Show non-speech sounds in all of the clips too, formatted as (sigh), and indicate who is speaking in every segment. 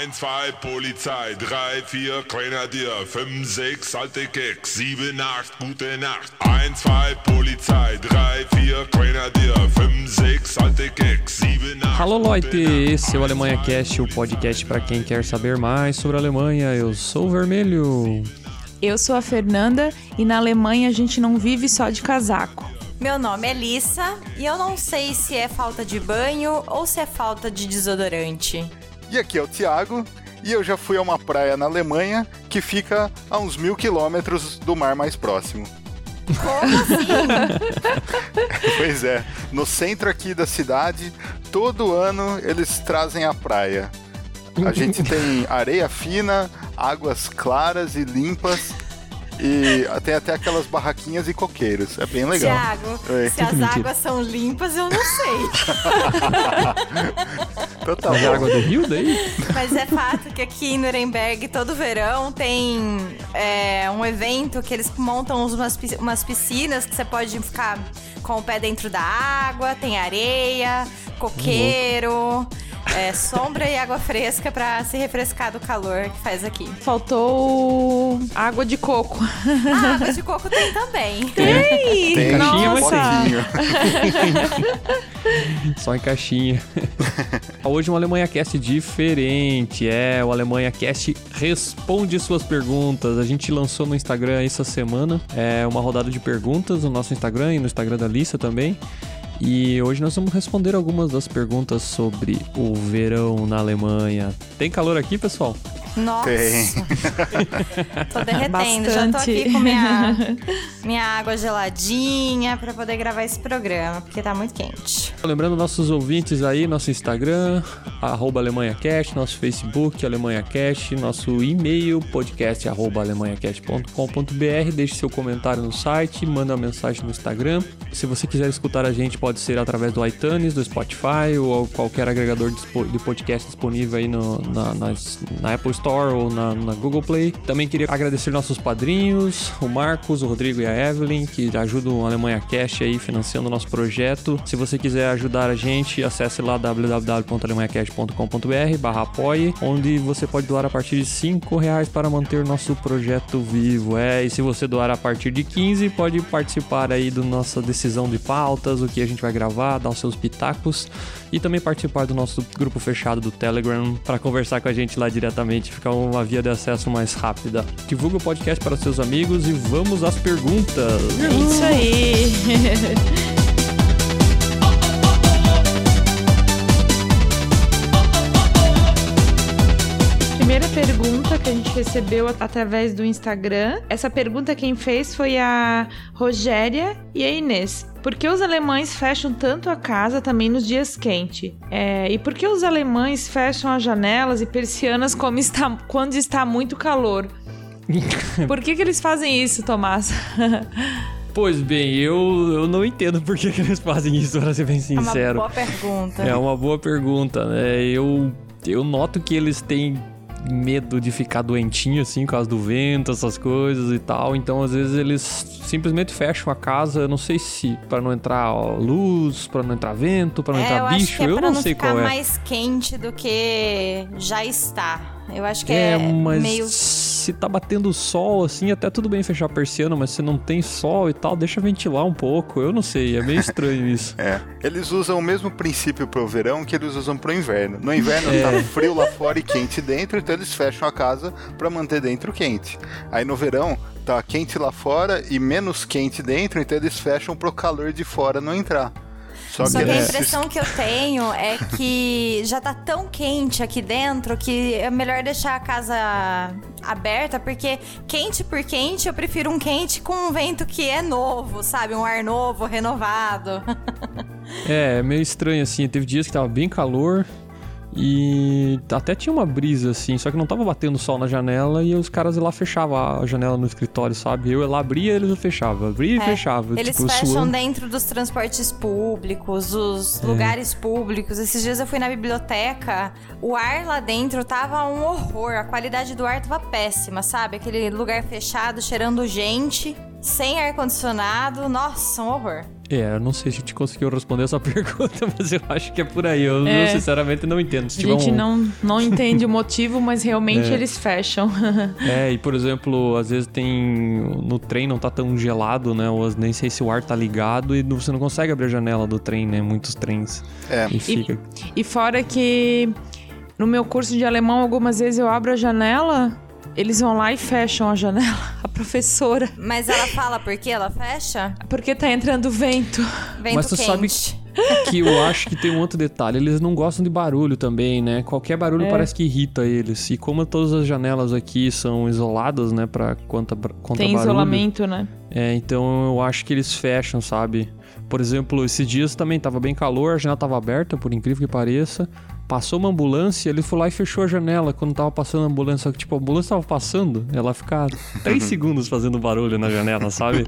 Speaker 1: 1, 2 Polizei, 3, 4 Grenadier, 5, 6 alte Keks, 7, 8 gute Nacht. 1, 2 Polizei, 3, 4 Grenadier, 5, 6 alte Keks, 7, 8
Speaker 2: Alô, Leute! Esse é o Alemanha Cast, o podcast para quem quer saber mais sobre a Alemanha. Eu sou o Vermelho.
Speaker 3: Eu sou a Fernanda e na Alemanha a gente não vive só de casaco.
Speaker 4: Meu nome é Lissa e eu não sei se é falta de banho ou se é falta de desodorante.
Speaker 5: E aqui é o Thiago, e eu já fui a uma praia na Alemanha que fica a uns mil quilômetros do mar mais próximo.
Speaker 4: Como assim? (laughs)
Speaker 5: Pois é, no centro aqui da cidade, todo ano eles trazem a praia. A gente tem areia fina, águas claras e limpas. E tem até aquelas barraquinhas e coqueiros. É bem legal.
Speaker 4: Tiago,
Speaker 5: Oi.
Speaker 4: se as
Speaker 2: Mentira.
Speaker 4: águas são limpas, eu não sei. (laughs)
Speaker 5: Tá
Speaker 2: É água do rio daí?
Speaker 4: Mas é fato que aqui em Nuremberg, todo verão, tem é, um evento que eles montam umas, umas piscinas que você pode ficar com o pé dentro da água, tem areia, coqueiro, é, sombra e água fresca pra se refrescar do calor que faz aqui.
Speaker 3: Faltou água de coco.
Speaker 4: A água de coco tem também.
Speaker 3: Ei!
Speaker 5: Tem
Speaker 2: caixinha, mas-
Speaker 5: potinho. (laughs)
Speaker 2: Só em caixinha. Hoje um Alemanha Cast diferente. É, o Alemanha Cast responde suas perguntas. A gente lançou no Instagram essa semana é uma rodada de perguntas no nosso Instagram e no Instagram da Lissa também. E hoje nós vamos responder algumas das perguntas sobre o verão na Alemanha. Tem calor aqui, pessoal?
Speaker 4: Nossa.
Speaker 5: Tem.
Speaker 4: Tô derretendo. Já tô
Speaker 3: Bastante.
Speaker 4: aqui com minha, minha água geladinha pra poder gravar esse programa, porque tá muito quente.
Speaker 2: Lembrando nossos ouvintes aí, nosso Instagram, arroba AlemanhaCast, nosso Facebook, AlemanhaCast, nosso e-mail, podcast arroba alemanhacast.com.br. Deixe seu comentário no site, manda uma mensagem no Instagram. Se você quiser escutar a gente, pode ser através do iTunes, do Spotify ou qualquer agregador de podcast disponível aí no- na, nas- na Apple Store ou na, na Google Play. Também queria agradecer nossos padrinhos, o Marcos, o Rodrigo e a Evelyn, que ajudam o Alemanha Cash aí financiando o nosso projeto. Se você quiser ajudar a gente, acesse lá www.alemanhacast.com.br barra apoie, onde você pode doar a partir de 5 reais para manter nosso projeto vivo. É, e se você doar a partir de 15, pode participar aí da nossa decisão de pautas, o que a gente vai gravar, dar os seus pitacos e também participar do nosso grupo fechado do Telegram para conversar com a gente lá diretamente, ficar uma via de acesso mais rápida. Divulga o podcast para seus amigos e vamos às perguntas.
Speaker 3: Isso aí. (laughs) Primeira pergunta que a gente recebeu at- através do Instagram. Essa pergunta quem fez foi a Rogéria e a Inês. Por que os alemães fecham tanto a casa também nos dias quentes? É, e por que os alemães fecham as janelas e persianas como está- quando está muito calor? (laughs) Por que, que eles fazem isso, Tomás? (laughs)
Speaker 2: Pois bem, eu, eu não entendo por que, que eles fazem isso, para ser bem
Speaker 4: É uma
Speaker 2: sincero.
Speaker 4: boa pergunta.
Speaker 2: É uma boa pergunta, né? Eu, eu noto que eles têm medo de ficar doentinho, assim, por causa do vento, essas coisas e tal. Então, às vezes, eles simplesmente fecham a casa. Eu não sei se para não entrar ó, luz, para não entrar vento, para não
Speaker 4: É, eu
Speaker 2: entrar
Speaker 4: acho
Speaker 2: bicho.
Speaker 4: é
Speaker 2: eu não
Speaker 4: não
Speaker 2: sei qual é.
Speaker 4: mais quente do que já está. Eu acho que é,
Speaker 2: É, mas
Speaker 4: meio
Speaker 2: se tá batendo sol, assim, até tudo bem fechar a persiana, mas se não tem sol e tal, deixa ventilar um pouco. Eu não sei, é meio estranho (laughs) isso.
Speaker 5: É, eles usam o mesmo princípio pro verão que eles usam pro inverno. No inverno
Speaker 2: É.
Speaker 5: tá frio lá fora e quente dentro, então eles fecham a casa pra manter dentro quente. Aí no verão tá quente lá fora e menos quente dentro, então eles fecham pro calor de fora não entrar. Só,
Speaker 4: Só que a
Speaker 5: eles-
Speaker 4: impressão que eu tenho é que já tá tão quente aqui dentro que é melhor deixar a casa aberta, porque quente por quente, eu prefiro um quente com um vento que é novo, sabe? Um ar novo, renovado. (laughs)
Speaker 2: É, é meio estranho assim. Teve dias que tava bem calor e até tinha uma brisa assim, só que não tava batendo sol na janela e os caras lá fechavam a janela no escritório, sabe? Eu lá abria, eles fechavam, abria e
Speaker 4: É,
Speaker 2: fechava.
Speaker 4: Eles
Speaker 2: tipo,
Speaker 4: fecham
Speaker 2: suando.
Speaker 4: dentro dos transportes públicos, dos
Speaker 2: É.
Speaker 4: lugares públicos. Esses dias eu fui na biblioteca, o ar lá dentro tava um horror, a qualidade do ar tava péssima, sabe? Aquele lugar fechado, cheirando gente. Sem ar-condicionado, nossa, um horror.
Speaker 2: É, eu não sei se a gente conseguiu responder essa (laughs) pergunta, mas eu acho que é por aí. Eu, é. eu sinceramente não entendo.
Speaker 3: Se a gente um... não, não (laughs) entende o motivo, mas realmente é. eles fecham. (laughs)
Speaker 2: é, e por exemplo, às vezes tem. No trem não tá tão gelado, né? Ou nem sei se o ar tá ligado e você não consegue abrir a janela do trem, né? Muitos trens.
Speaker 3: É. E, fica... e, e fora que no meu curso de alemão, algumas vezes eu abro a janela eles vão lá e fecham a janela, (laughs) a professora.
Speaker 4: Mas ela fala por que ela fecha?
Speaker 3: Porque tá entrando vento.
Speaker 4: Vento Mas tu quente.
Speaker 2: sabe que eu acho que tem um outro detalhe. Eles não gostam de barulho também, né? Qualquer barulho é. parece que irrita eles. E como todas as janelas aqui são isoladas, né? Pra contra, contra
Speaker 3: tem
Speaker 2: barulho.
Speaker 3: isolamento, né?
Speaker 2: É, então eu acho que eles fecham, sabe? Por exemplo, esses dias também tava bem calor, a janela tava aberta, por incrível que pareça. Passou uma ambulância, ele foi lá e fechou a janela quando tava passando a ambulância. Só que, tipo, a ambulância tava passando, ela ficava (laughs) 3 segundos fazendo barulho na janela, sabe?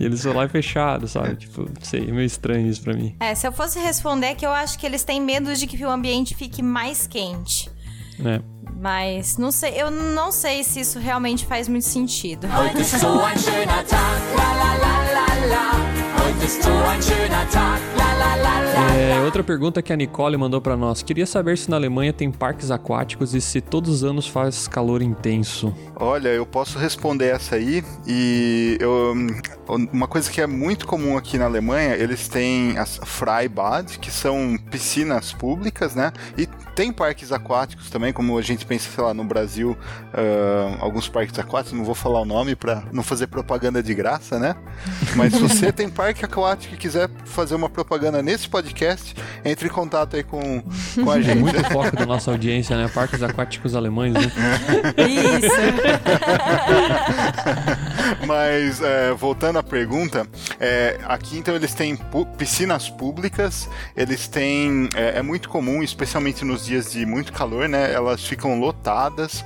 Speaker 2: E eles foram lá e fecharam, sabe? Tipo, sei, é meio estranho isso pra mim.
Speaker 4: É, se eu fosse responder, é que eu acho que eles têm medo de que o ambiente fique mais quente.
Speaker 2: É.
Speaker 4: Mas não sei, eu não sei se isso realmente faz muito sentido.
Speaker 2: É, outra pergunta que a Nicole mandou para nós. Queria saber se na Alemanha tem parques aquáticos e se todos os anos faz calor intenso.
Speaker 5: Olha, eu posso responder essa aí e eu, uma coisa que é muito comum aqui na Alemanha, eles têm as Freibad, que são piscinas públicas, né? E tem parques aquáticos também, como a gente pensa, sei lá, no Brasil, uh, alguns parques aquáticos, não vou falar o nome para não fazer propaganda de graça, né? (laughs) Mas se você tem parque aquático e quiser fazer uma propaganda nesse podcast, entre em contato aí com, com a é gente. É
Speaker 2: muito foco da nossa audiência, né? Parques aquáticos alemães, né?
Speaker 4: Isso! (laughs)
Speaker 5: Mas, é, voltando à pergunta, é, aqui então eles têm piscinas públicas, eles têm. É, é muito comum, especialmente nos dias de muito calor, né? Elas ficam lotadas.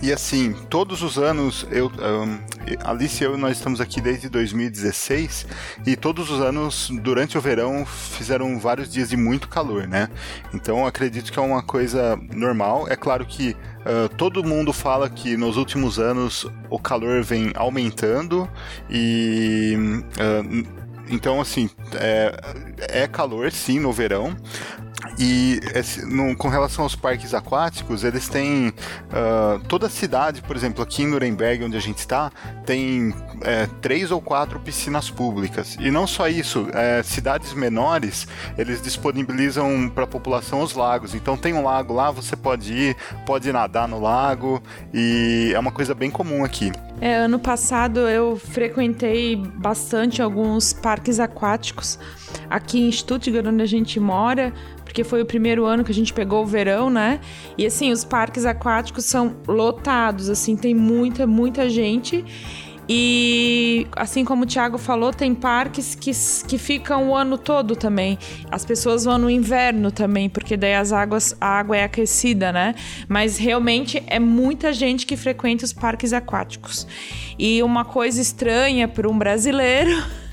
Speaker 5: E assim, todos os anos, eu, um, Alice e eu, nós estamos aqui desde 2016 e todos os anos, durante o verão, fizeram vários dias de muito calor, né? Então acredito que é uma coisa normal. É claro que uh, todo mundo fala que nos últimos anos o calor vem aumentando e. Uh, então, assim, é, é calor sim no verão, e esse, no, com relação aos parques aquáticos, eles têm. Uh, toda a cidade, por exemplo, aqui em Nuremberg, onde a gente está, tem é, três ou quatro piscinas públicas. E não só isso, é, cidades menores, eles disponibilizam para a população os lagos. Então tem um lago lá, você pode ir, pode nadar no lago, e é uma coisa bem comum aqui.
Speaker 3: É, ano passado eu frequentei bastante alguns parques aquáticos aqui em Stuttgart, onde a gente mora, porque foi o primeiro ano que a gente pegou o verão, né? E assim, os parques aquáticos são lotados, assim, tem muita, muita gente. E assim como o Thiago falou, tem parques que, que ficam o ano todo também. As pessoas vão no inverno também, porque daí as águas, a água é aquecida, né? Mas realmente é muita gente que frequenta os parques aquáticos. E uma coisa estranha para um brasileiro (laughs)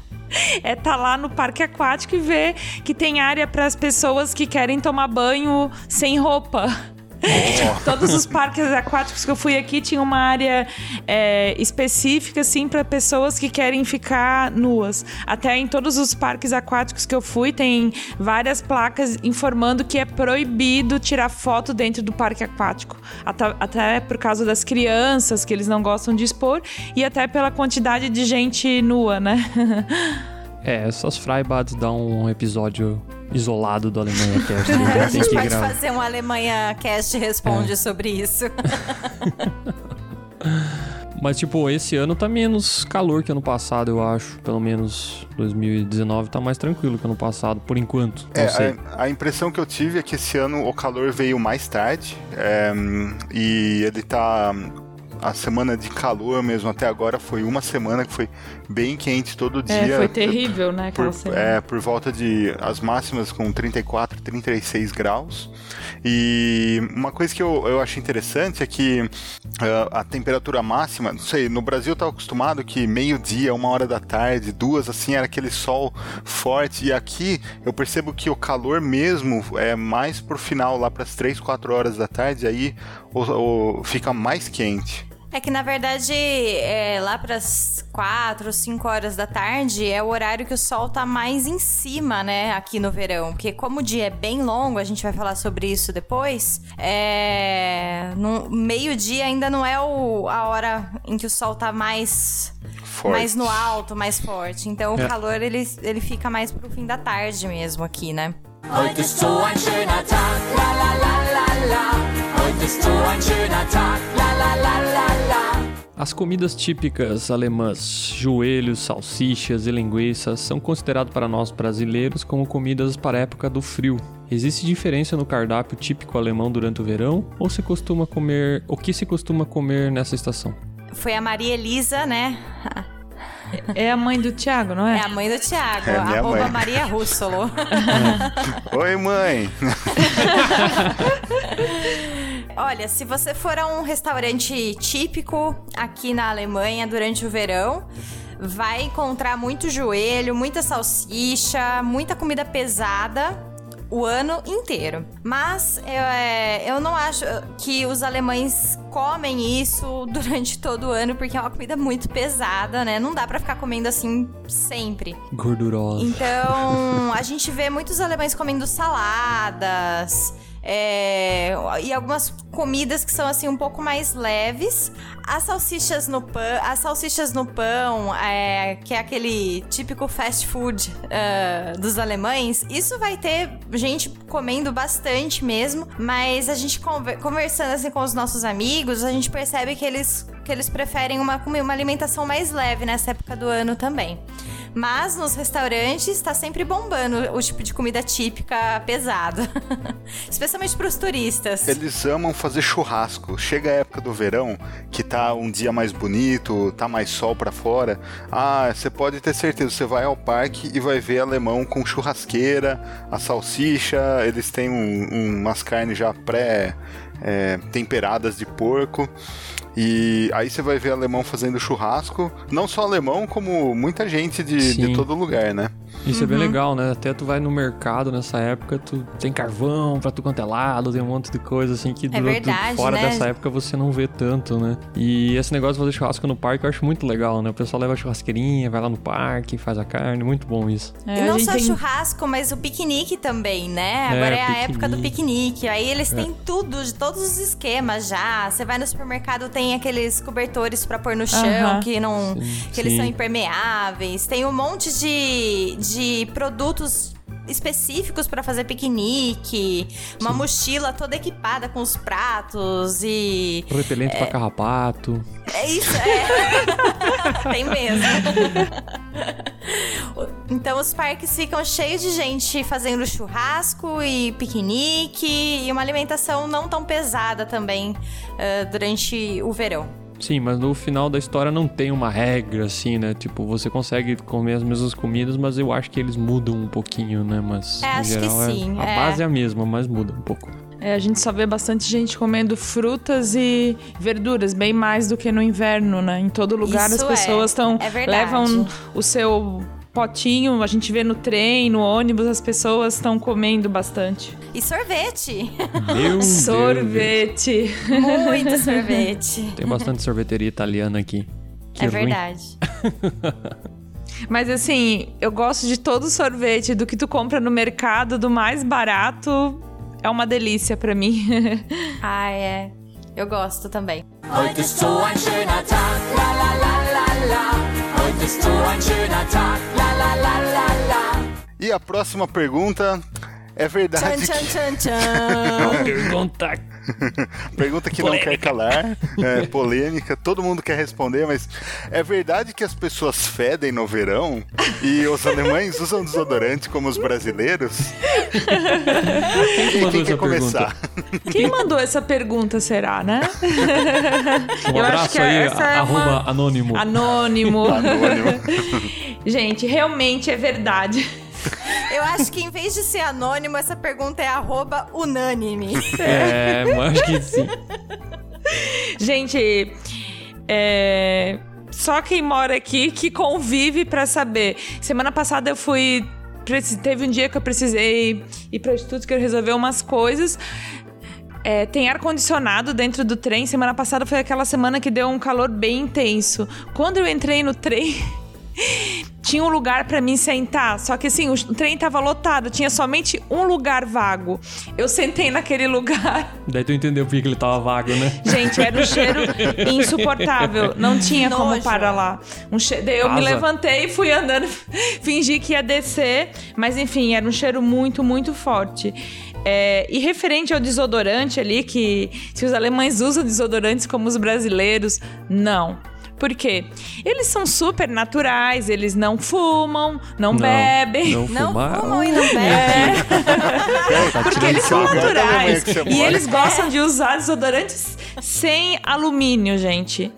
Speaker 3: é estar tá lá no parque aquático e ver que tem área para as pessoas que querem tomar banho sem roupa. (laughs) Todos os parques aquáticos que eu fui aqui tinha uma área é, específica, assim, para pessoas que querem ficar nuas. Até em todos os parques aquáticos que eu fui, tem várias placas informando que é proibido tirar foto dentro do parque aquático. Até, até por causa das crianças, que eles não gostam de expor, e até pela quantidade de gente nua, né? (laughs)
Speaker 2: É, essas Freibads dão um episódio isolado do Alemanha (laughs) Cast.
Speaker 4: a gente pode gravar. fazer um Alemanha Cast responde é. sobre isso. (laughs)
Speaker 2: Mas, tipo, esse ano tá menos calor que ano passado, eu acho. Pelo menos 2019 tá mais tranquilo que ano passado, por enquanto.
Speaker 5: É, a, a, impressão que eu tive é que esse ano o calor veio mais tarde. É, e ele tá a semana de calor mesmo até agora foi uma semana que foi bem quente todo é, dia.
Speaker 3: É, foi terrível, né?
Speaker 5: Por, é, por volta de as máximas com 34, 36 graus. E uma coisa que eu, eu acho interessante é que uh, a temperatura máxima, não sei, no Brasil tava acostumado que meio-dia, uma hora da tarde, duas, assim, era aquele sol forte. E aqui eu percebo que o calor mesmo é mais pro final, lá para as 3, 4 horas da tarde, aí o, o, fica mais quente.
Speaker 4: É que na verdade, é, lá pras 4, 5 horas da tarde é o horário que o sol tá mais em cima, né, aqui no verão. Porque como o dia é bem longo, a gente vai falar sobre isso depois, é, no meio-dia ainda não é o, a hora em que o sol tá mais
Speaker 5: Forte.
Speaker 4: mais no alto, mais forte. Então o
Speaker 2: É.
Speaker 4: calor ele, ele fica mais pro fim da tarde mesmo aqui, né?
Speaker 6: Heute ist so ein schöner Tag, la la la la la. Heute ist so ein schöner Tag, la la la la la.
Speaker 2: As comidas típicas alemãs, joelhos, salsichas e linguiças, são consideradas para nós brasileiros como comidas para a época do frio. Existe diferença no cardápio típico alemão durante o verão ou se costuma comer, o que se costuma comer nessa estação?
Speaker 4: Foi a Maria Elisa, né?
Speaker 3: É a mãe do Thiago, não
Speaker 4: É
Speaker 3: é?
Speaker 4: a mãe do Thiago,
Speaker 5: É
Speaker 4: arroba
Speaker 5: mãe.
Speaker 4: Maria Russolo. (laughs)
Speaker 5: Oi, mãe! (laughs)
Speaker 4: Olha, se você for a um restaurante típico aqui na Alemanha durante o verão, vai encontrar muito joelho, muita salsicha, muita comida pesada o ano inteiro. Mas eu, é, eu não acho que os alemães comem isso (laughs) durante todo o ano, porque é uma comida muito pesada, né? Não dá pra ficar comendo assim sempre.
Speaker 2: Gordurosa.
Speaker 4: Então, a gente vê muitos alemães comendo saladas. É, e algumas comidas que são assim um pouco mais leves. As salsichas no pão, as salsichas no pão, é, que é aquele típico fast food ah, dos alemães, isso vai ter gente comendo bastante mesmo. Mas a gente conver- conversando assim com os nossos amigos, a gente percebe que eles que eles preferem uma, uma alimentação mais leve nessa época do ano também. Mas nos restaurantes tá sempre bombando o tipo de comida típica pesada. (laughs) Especialmente pros turistas.
Speaker 5: Eles amam fazer churrasco. Chega a época do verão, que tá um dia mais bonito, tá mais sol pra fora. Ah, você pode ter certeza, você vai ao parque e vai ver alemão com churrasqueira, a salsicha, eles têm um- um- umas carnes já pré é, temperadas de porco. E aí você vai ver alemão fazendo churrasco. Não só alemão, como muita gente de, de todo lugar, né?
Speaker 2: Isso é bem legal, né? Até tu vai no mercado nessa época, tu tem carvão pra tu quanto é lado, tem um monte de coisa assim que do- do-
Speaker 4: verdade,
Speaker 2: fora
Speaker 4: né?
Speaker 2: dessa época você não vê tanto, né? E esse negócio de fazer churrasco no parque eu acho muito legal, né? O pessoal leva a churrasqueirinha, vai lá no parque, faz a carne, muito bom isso.
Speaker 3: É,
Speaker 4: E não só
Speaker 3: tem-
Speaker 4: churrasco, mas o piquenique também, né?
Speaker 2: É,
Speaker 4: Agora é, a
Speaker 2: piquenique.
Speaker 4: época do piquenique. Aí eles
Speaker 2: É.
Speaker 4: têm tudo, de todos os esquemas já. Você vai no supermercado, tem aqueles cobertores pra pôr no chão,
Speaker 3: Aham.
Speaker 4: que não.
Speaker 2: Sim,
Speaker 4: que eles
Speaker 2: sim.
Speaker 4: são impermeáveis. Tem um monte de, de produtos específicos pra fazer piquenique, uma mochila toda equipada com os pratos e
Speaker 2: Repelente pra carrapato.
Speaker 4: é isso, é. (laughs) Tem mesmo. (laughs) Então os parques ficam cheios de gente fazendo churrasco e piquenique e uma alimentação não tão pesada também ah, durante o verão.
Speaker 2: Sim, mas no final da história não tem uma regra assim, né? Tipo, você consegue comer as mesmas comidas, mas eu acho que eles mudam um pouquinho, né? Mas
Speaker 4: É,
Speaker 2: no
Speaker 4: acho que
Speaker 2: geral é-
Speaker 4: sim,
Speaker 2: a
Speaker 4: é.
Speaker 2: base é a mesma, mas muda um pouco.
Speaker 3: É, a gente só vê bastante gente comendo frutas e verduras, bem mais do que no inverno, né? Em todo lugar
Speaker 4: Isso
Speaker 3: as pessoas
Speaker 4: é,
Speaker 3: estão
Speaker 4: é verdade.
Speaker 3: levam o seu potinho, a gente vê no trem, no ônibus, as pessoas estão comendo bastante.
Speaker 4: E sorvete.
Speaker 2: Meu Deus.
Speaker 3: Sorvete.
Speaker 4: Muito sorvete.
Speaker 2: Tem bastante sorveteria italiana aqui. Que
Speaker 4: é
Speaker 2: ruim.
Speaker 4: verdade. (laughs)
Speaker 3: Mas assim, eu gosto de todo sorvete, do que tu compra no mercado, do mais barato, é uma delícia pra mim. (laughs)
Speaker 4: Ah, é. Eu gosto também.
Speaker 6: Heute ist so ein schöner Tag, la la la la la. Heute ist so ein schöner Tag, la la la la la.
Speaker 5: E a próxima pergunta é
Speaker 4: Tchan,
Speaker 5: verdade
Speaker 4: tchan,
Speaker 5: que...
Speaker 4: tchan, tchan.
Speaker 2: Pergunta. (laughs)
Speaker 5: Pergunta que não quer calar, é, (laughs) polêmica, todo mundo quer responder, mas é verdade que as pessoas fedem no verão e os alemães usam desodorante como os brasileiros?
Speaker 2: Quem que
Speaker 5: Quem,
Speaker 2: mandou
Speaker 5: quem
Speaker 2: essa
Speaker 5: quer começar?
Speaker 3: Quem mandou essa pergunta, será, né? (laughs)
Speaker 2: Um
Speaker 3: Eu acho
Speaker 2: abraço
Speaker 3: que
Speaker 2: aí,
Speaker 3: essa é
Speaker 2: arroba
Speaker 3: uma-
Speaker 2: anônimo.
Speaker 3: Anônimo.
Speaker 5: Anônimo.
Speaker 3: Gente, realmente é verdade.
Speaker 4: Eu acho que em vez de ser anônimo, essa pergunta é arroba unânime.
Speaker 2: É, mas acho que sim.
Speaker 3: Gente, é, só quem mora aqui que convive pra saber. Semana passada eu fui. Teve um dia que eu precisei ir pra Stuttgart resolver umas coisas. É, tem ar-condicionado dentro do trem. Semana passada foi aquela semana que deu um calor bem intenso. Quando eu entrei no trem. (laughs) tinha um lugar para mim sentar, só que assim, o trem tava lotado, tinha somente um lugar vago. Eu sentei naquele lugar. (laughs)
Speaker 2: Daí tu entendeu por que que ele tava vago, né?
Speaker 3: Gente, era um cheiro insuportável. Não tinha como
Speaker 4: Nojo.
Speaker 3: parar lá. Um che... Daí Eu me
Speaker 2: Asa.
Speaker 3: levantei e fui andando, (laughs) fingi que ia descer. Mas enfim, era um cheiro muito, muito forte. É, e referente ao desodorante ali, que se os alemães usam desodorantes como os brasileiros, não. Por quê? Eles são super naturais, eles não fumam, não, bebem.
Speaker 2: Não,
Speaker 4: Não fumam e não bebem.
Speaker 2: Tá
Speaker 3: Porque eles são
Speaker 5: Alemanha
Speaker 3: naturais. E
Speaker 5: mora.
Speaker 3: eles gostam de usar desodorantes sem alumínio, gente.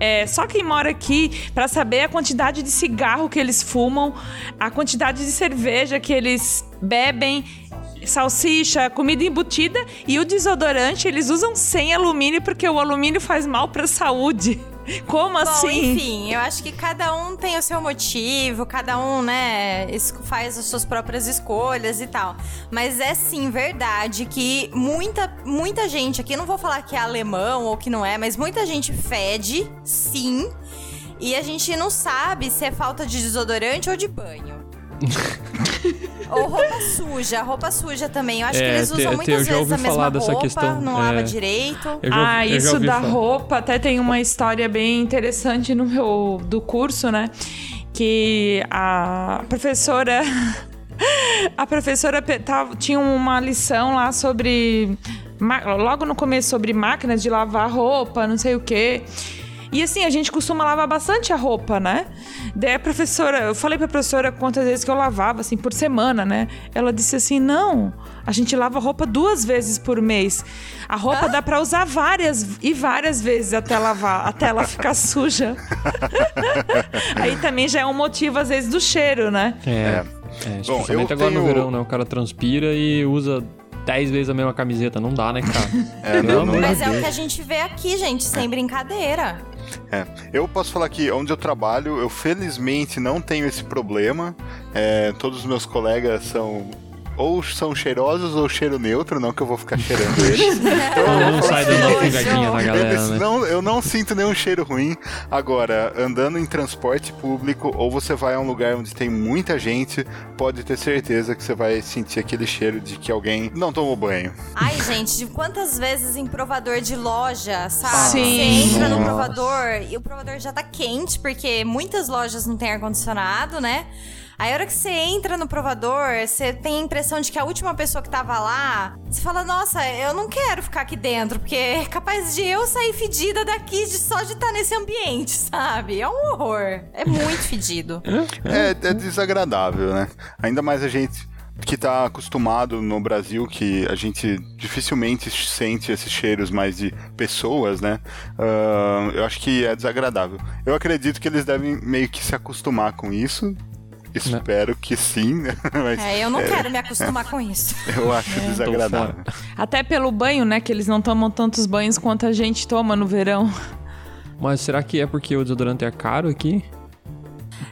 Speaker 3: É, só quem mora aqui pra saber a quantidade de cigarro que eles fumam, a quantidade de cerveja que eles bebem, salsicha, comida embutida e o desodorante eles usam sem alumínio porque o alumínio faz mal pra saúde. Como
Speaker 4: Bom,
Speaker 3: assim?
Speaker 4: enfim, eu acho que cada um tem o seu motivo, cada um, né, faz as suas próprias escolhas e tal. Mas é sim verdade que muita, muita gente aqui, não vou falar que é alemão ou que não é, mas muita gente fede, sim. E a gente não sabe se é falta de desodorante ou de banho. (laughs) ou roupa suja, roupa suja também. Eu acho que
Speaker 2: É,
Speaker 4: eles
Speaker 2: te-
Speaker 4: usam
Speaker 2: te-
Speaker 4: muitas
Speaker 2: eu já
Speaker 4: vezes a mesma roupa,
Speaker 2: questão,
Speaker 4: não
Speaker 2: é.
Speaker 4: lava direito.
Speaker 2: Eu já-
Speaker 3: ah,
Speaker 2: eu já
Speaker 3: isso da
Speaker 2: falar.
Speaker 3: roupa até tem uma história bem interessante no meu do curso, né? Que a professora (laughs) a professora tinha uma lição lá sobre logo no começo sobre máquinas de lavar roupa, não sei o quê. E assim, a gente costuma lavar bastante a roupa, né? Daí a professora, eu falei pra professora quantas vezes que eu lavava, assim, por semana, né? Ela disse assim: não, a gente lava roupa duas vezes por mês. A roupa dá pra usar várias e várias vezes até lavar, até ela ficar (laughs) suja. (laughs) Aí também já é um motivo, às vezes, do cheiro, né?
Speaker 2: É. é.
Speaker 5: Bom,
Speaker 2: especialmente
Speaker 5: eu
Speaker 2: agora no
Speaker 5: tenho-
Speaker 2: verão, né? O cara transpira e usa 10 vezes a mesma camiseta. Não dá, né, cara? (laughs)
Speaker 5: É, não, não
Speaker 4: Mas é o que a gente vê aqui, gente, sem brincadeira.
Speaker 5: É, eu posso falar que onde eu trabalho, eu felizmente não tenho esse problema. É, todos os meus colegas são ou são cheirosos ou cheiro neutro, não que eu vou ficar cheirando eles. (laughs)
Speaker 2: Não, não sai dando uma
Speaker 4: nojo.
Speaker 2: fugadinha na galera,
Speaker 5: Eles
Speaker 2: né?
Speaker 5: não, eu não sinto nenhum cheiro ruim. Agora, andando em transporte público, ou você vai a um lugar onde tem muita gente, pode ter certeza que você vai sentir aquele cheiro de que alguém não tomou banho.
Speaker 4: Ai, gente, de quantas vezes em provador de loja, sabe?
Speaker 3: Sim.
Speaker 4: Você entra no provador e o provador já tá quente, porque muitas lojas não têm ar-condicionado, né? Aí a hora que você entra no provador, você tem a impressão de que a última pessoa que tava lá, você fala, nossa, eu não quero ficar aqui dentro, porque é capaz de eu sair fedida daqui de só de estar nesse ambiente, (laughs) sabe? É um horror. É muito fedido.
Speaker 5: É, é desagradável, né? Ainda mais a gente que tá acostumado no Brasil, que a gente dificilmente sente esses cheiros mais de pessoas, né? Ah, eu acho que é desagradável. Eu acredito que eles devem meio que se acostumar com isso. Espero que sim, né? (laughs) Mas
Speaker 4: É, eu não quero me acostumar com isso. (laughs)
Speaker 5: eu acho desagradável.
Speaker 3: Até pelo banho, né? Que eles não tomam tantos banhos quanto a gente toma no verão.
Speaker 2: Mas será que é porque o desodorante é caro aqui?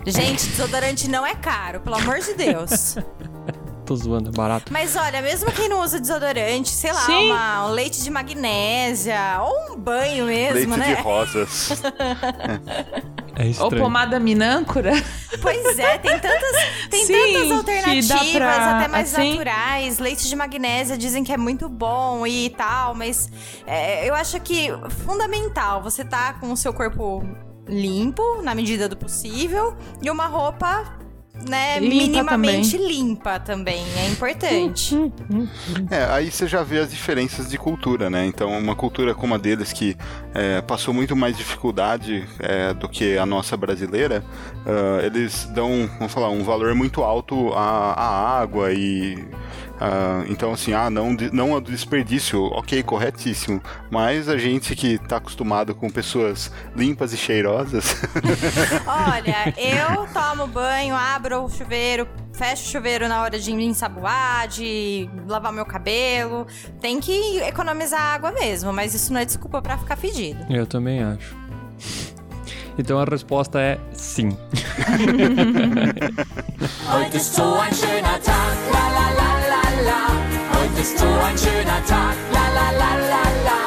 Speaker 4: Gente, desodorante não é caro, pelo amor de Deus. (laughs)
Speaker 2: Tô zoando, é barato.
Speaker 4: Mas olha, mesmo quem não usa desodorante, sei lá, uma- um leite de magnésia, ou um banho mesmo,
Speaker 5: Leite de
Speaker 4: né?
Speaker 5: rosas.
Speaker 2: É
Speaker 3: Ou
Speaker 2: estranho.
Speaker 3: pomada minâncora. (laughs)
Speaker 4: Pois é, tem tantas, tem
Speaker 3: Sim,
Speaker 4: tantas alternativas,
Speaker 3: pra,
Speaker 4: até mais
Speaker 3: assim-
Speaker 4: naturais. Leite de magnésia dizem que é muito bom e tal, mas é, eu acho que fundamental você tá com o seu corpo limpo, na medida do possível, e uma roupa. Né,
Speaker 3: Limpa
Speaker 4: minimamente limpa também, é importante.
Speaker 5: É, aí você já vê as diferenças de cultura, né? Então, uma cultura como a deles que é, passou muito mais dificuldade é, do que a nossa brasileira, ah, eles dão, vamos falar, um valor muito alto à, à água e ah, então assim, ah, não, não ao desperdício, ok, corretíssimo. Mas a gente que tá acostumado com pessoas limpas e cheirosas, (laughs)
Speaker 4: Olha, eu (laughs) tomo banho, abro o chuveiro, fecho o chuveiro na hora de ensaboar, de lavar meu cabelo. Tem que economizar água mesmo, mas isso não é desculpa pra ficar fedido.
Speaker 2: Eu também acho. Então a resposta é sim.
Speaker 6: Heute ist so ein schöner Tag, la la la la. Heute ist so ein schöner Tag, la la la la la.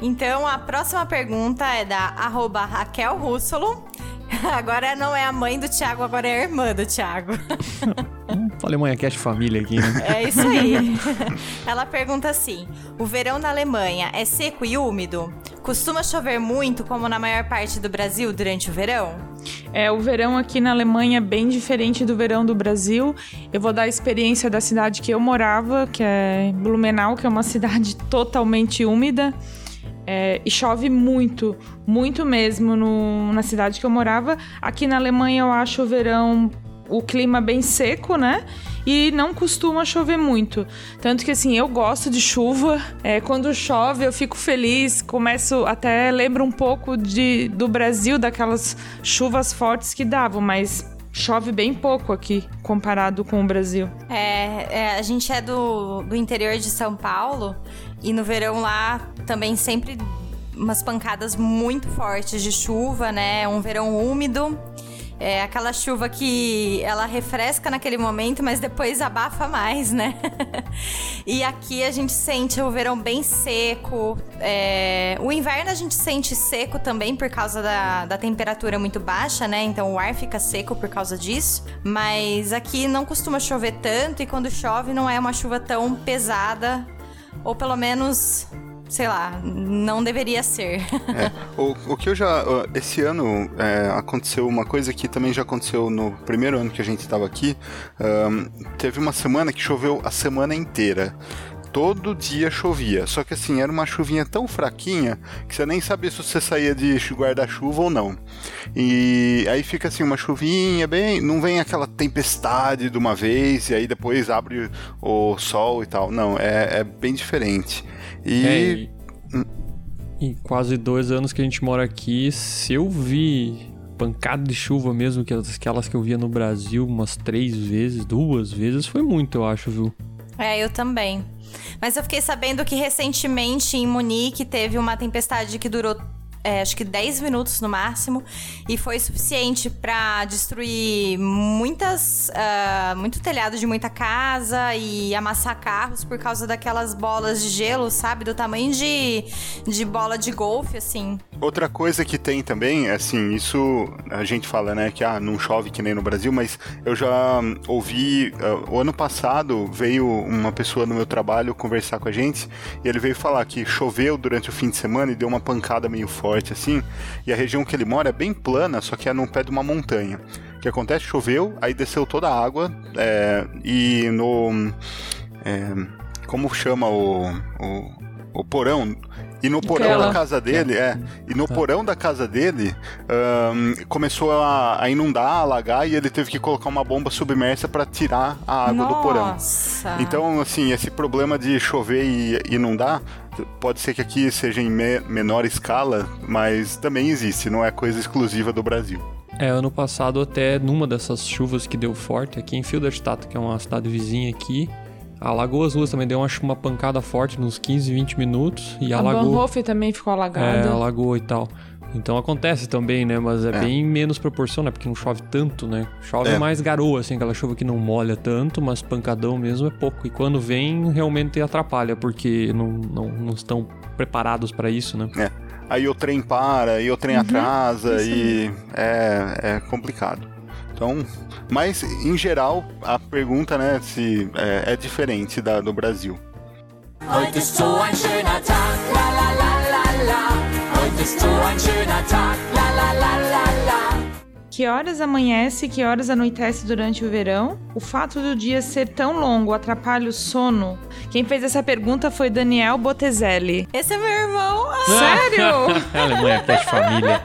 Speaker 4: Então a próxima pergunta é da arroba Raquel Russolo (laughs) Agora não é a mãe do Thiago, agora é a irmã do Thiago. (laughs)
Speaker 2: Alemanha Cast Família aqui, né?
Speaker 4: É isso aí. (laughs) Ela pergunta assim: O verão na Alemanha é seco e úmido? Costuma chover muito, como na maior parte do Brasil, durante o verão?
Speaker 3: É, o verão aqui na Alemanha é bem diferente do verão do Brasil. Eu vou dar a experiência da cidade que eu morava, que é Blumenau, que é uma cidade totalmente úmida. É, e chove muito, muito mesmo no- na cidade que eu morava. Aqui na Alemanha eu acho o verão o clima bem seco, né? E não costuma chover muito. Tanto que assim, eu gosto de chuva. É, quando chove, eu fico feliz. Começo até lembro um pouco de, do Brasil, daquelas chuvas fortes que davam, mas chove bem pouco aqui comparado com o Brasil.
Speaker 4: É, é, a gente é do, do interior de São Paulo e no verão lá também sempre umas pancadas muito fortes de chuva, né? Um verão úmido. É aquela chuva que ela refresca naquele momento, mas depois abafa mais, né? (laughs) e aqui a gente sente o verão bem seco. é, O inverno a gente sente seco também por causa da, da temperatura muito baixa, né? Então o ar fica seco por causa disso. Mas aqui não costuma chover tanto e quando chove não é uma chuva tão pesada. Ou pelo menos, sei lá, não deveria ser. (laughs)
Speaker 5: É, o, o que eu já. Esse ano é, aconteceu uma coisa que também já aconteceu no primeiro ano que a gente estava aqui. Ahn, teve uma semana que choveu a semana inteira. Todo dia chovia. Só que assim, era uma chuvinha tão fraquinha que você nem sabia se você saía de guarda-chuva ou não. E aí fica assim, uma chuvinha bem. Não vem aquela tempestade de uma vez e aí depois abre o sol e tal. Não, é, é bem diferente. E.
Speaker 2: É, e, em quase dois anos que a gente mora aqui, se eu vi pancada de chuva mesmo, que as- aquelas que eu via no Brasil umas três vezes, duas vezes, foi muito, eu acho, viu?
Speaker 4: É, eu também. Mas eu fiquei sabendo que recentemente em Munique teve uma tempestade que durou. É, acho que 10 minutos no máximo. E foi suficiente pra destruir muitas ah, muito telhado de muita casa e amassar carros por causa daquelas bolas de gelo, sabe, do tamanho de, de bola de golfe, assim.
Speaker 5: Outra coisa que tem também, assim, isso a gente fala, né, que ah, não chove que nem no Brasil, mas eu já ouvi, ah, o ano passado veio uma pessoa no meu trabalho conversar com a gente e ele veio falar que choveu durante o fim de semana e deu uma pancada meio forte assim, e a região que ele mora é bem plana, só que é no pé de uma montanha. O que acontece? Choveu, aí desceu toda a água é, e no. é, como chama o, o, o porão? E no porão
Speaker 3: Aquela.
Speaker 5: da casa dele, é. E no porão da casa dele, ahn, começou a, a inundar, a alagar, e ele teve que colocar uma bomba submersa para tirar a água do porão.
Speaker 4: Nossa.
Speaker 5: Então, assim, esse problema de chover e inundar, pode ser que aqui seja em me- menor escala, mas também existe, não é coisa exclusiva do Brasil.
Speaker 2: É, ano passado até numa dessas chuvas que deu forte aqui em Filderstadt, que é uma cidade vizinha aqui, alagou as ruas também, deu uma, uma pancada forte nos 15, 20 minutos e
Speaker 3: A
Speaker 2: alagou.
Speaker 3: Bahnhof também ficou
Speaker 2: É,
Speaker 3: alagada.
Speaker 2: alagou e tal. Então acontece também, né? Mas é,
Speaker 5: É.
Speaker 2: bem menos proporção, né? Porque não chove tanto, né? Chove
Speaker 5: É.
Speaker 2: mais garoa, assim, aquela chuva que não molha tanto, mas pancadão mesmo é pouco. E quando vem, realmente atrapalha, porque não, não, não estão preparados para isso, né?
Speaker 5: É. Aí o trem para, e o trem atrasa, e é, é complicado. Então, mas em geral, a pergunta, né, se é, é diferente da do Brasil.
Speaker 6: Heute ist so ein schöner Tag, la la la la la. Heute ist so ein schöner Tag, la la la la la.
Speaker 3: Que horas amanhece, que horas anoitece durante o verão? O fato do dia ser tão longo atrapalha o sono? Quem fez essa pergunta foi Daniel Botezelli.
Speaker 4: Esse é meu irmão. (laughs)
Speaker 3: Sério? (laughs)
Speaker 2: Alemanha Cast Família.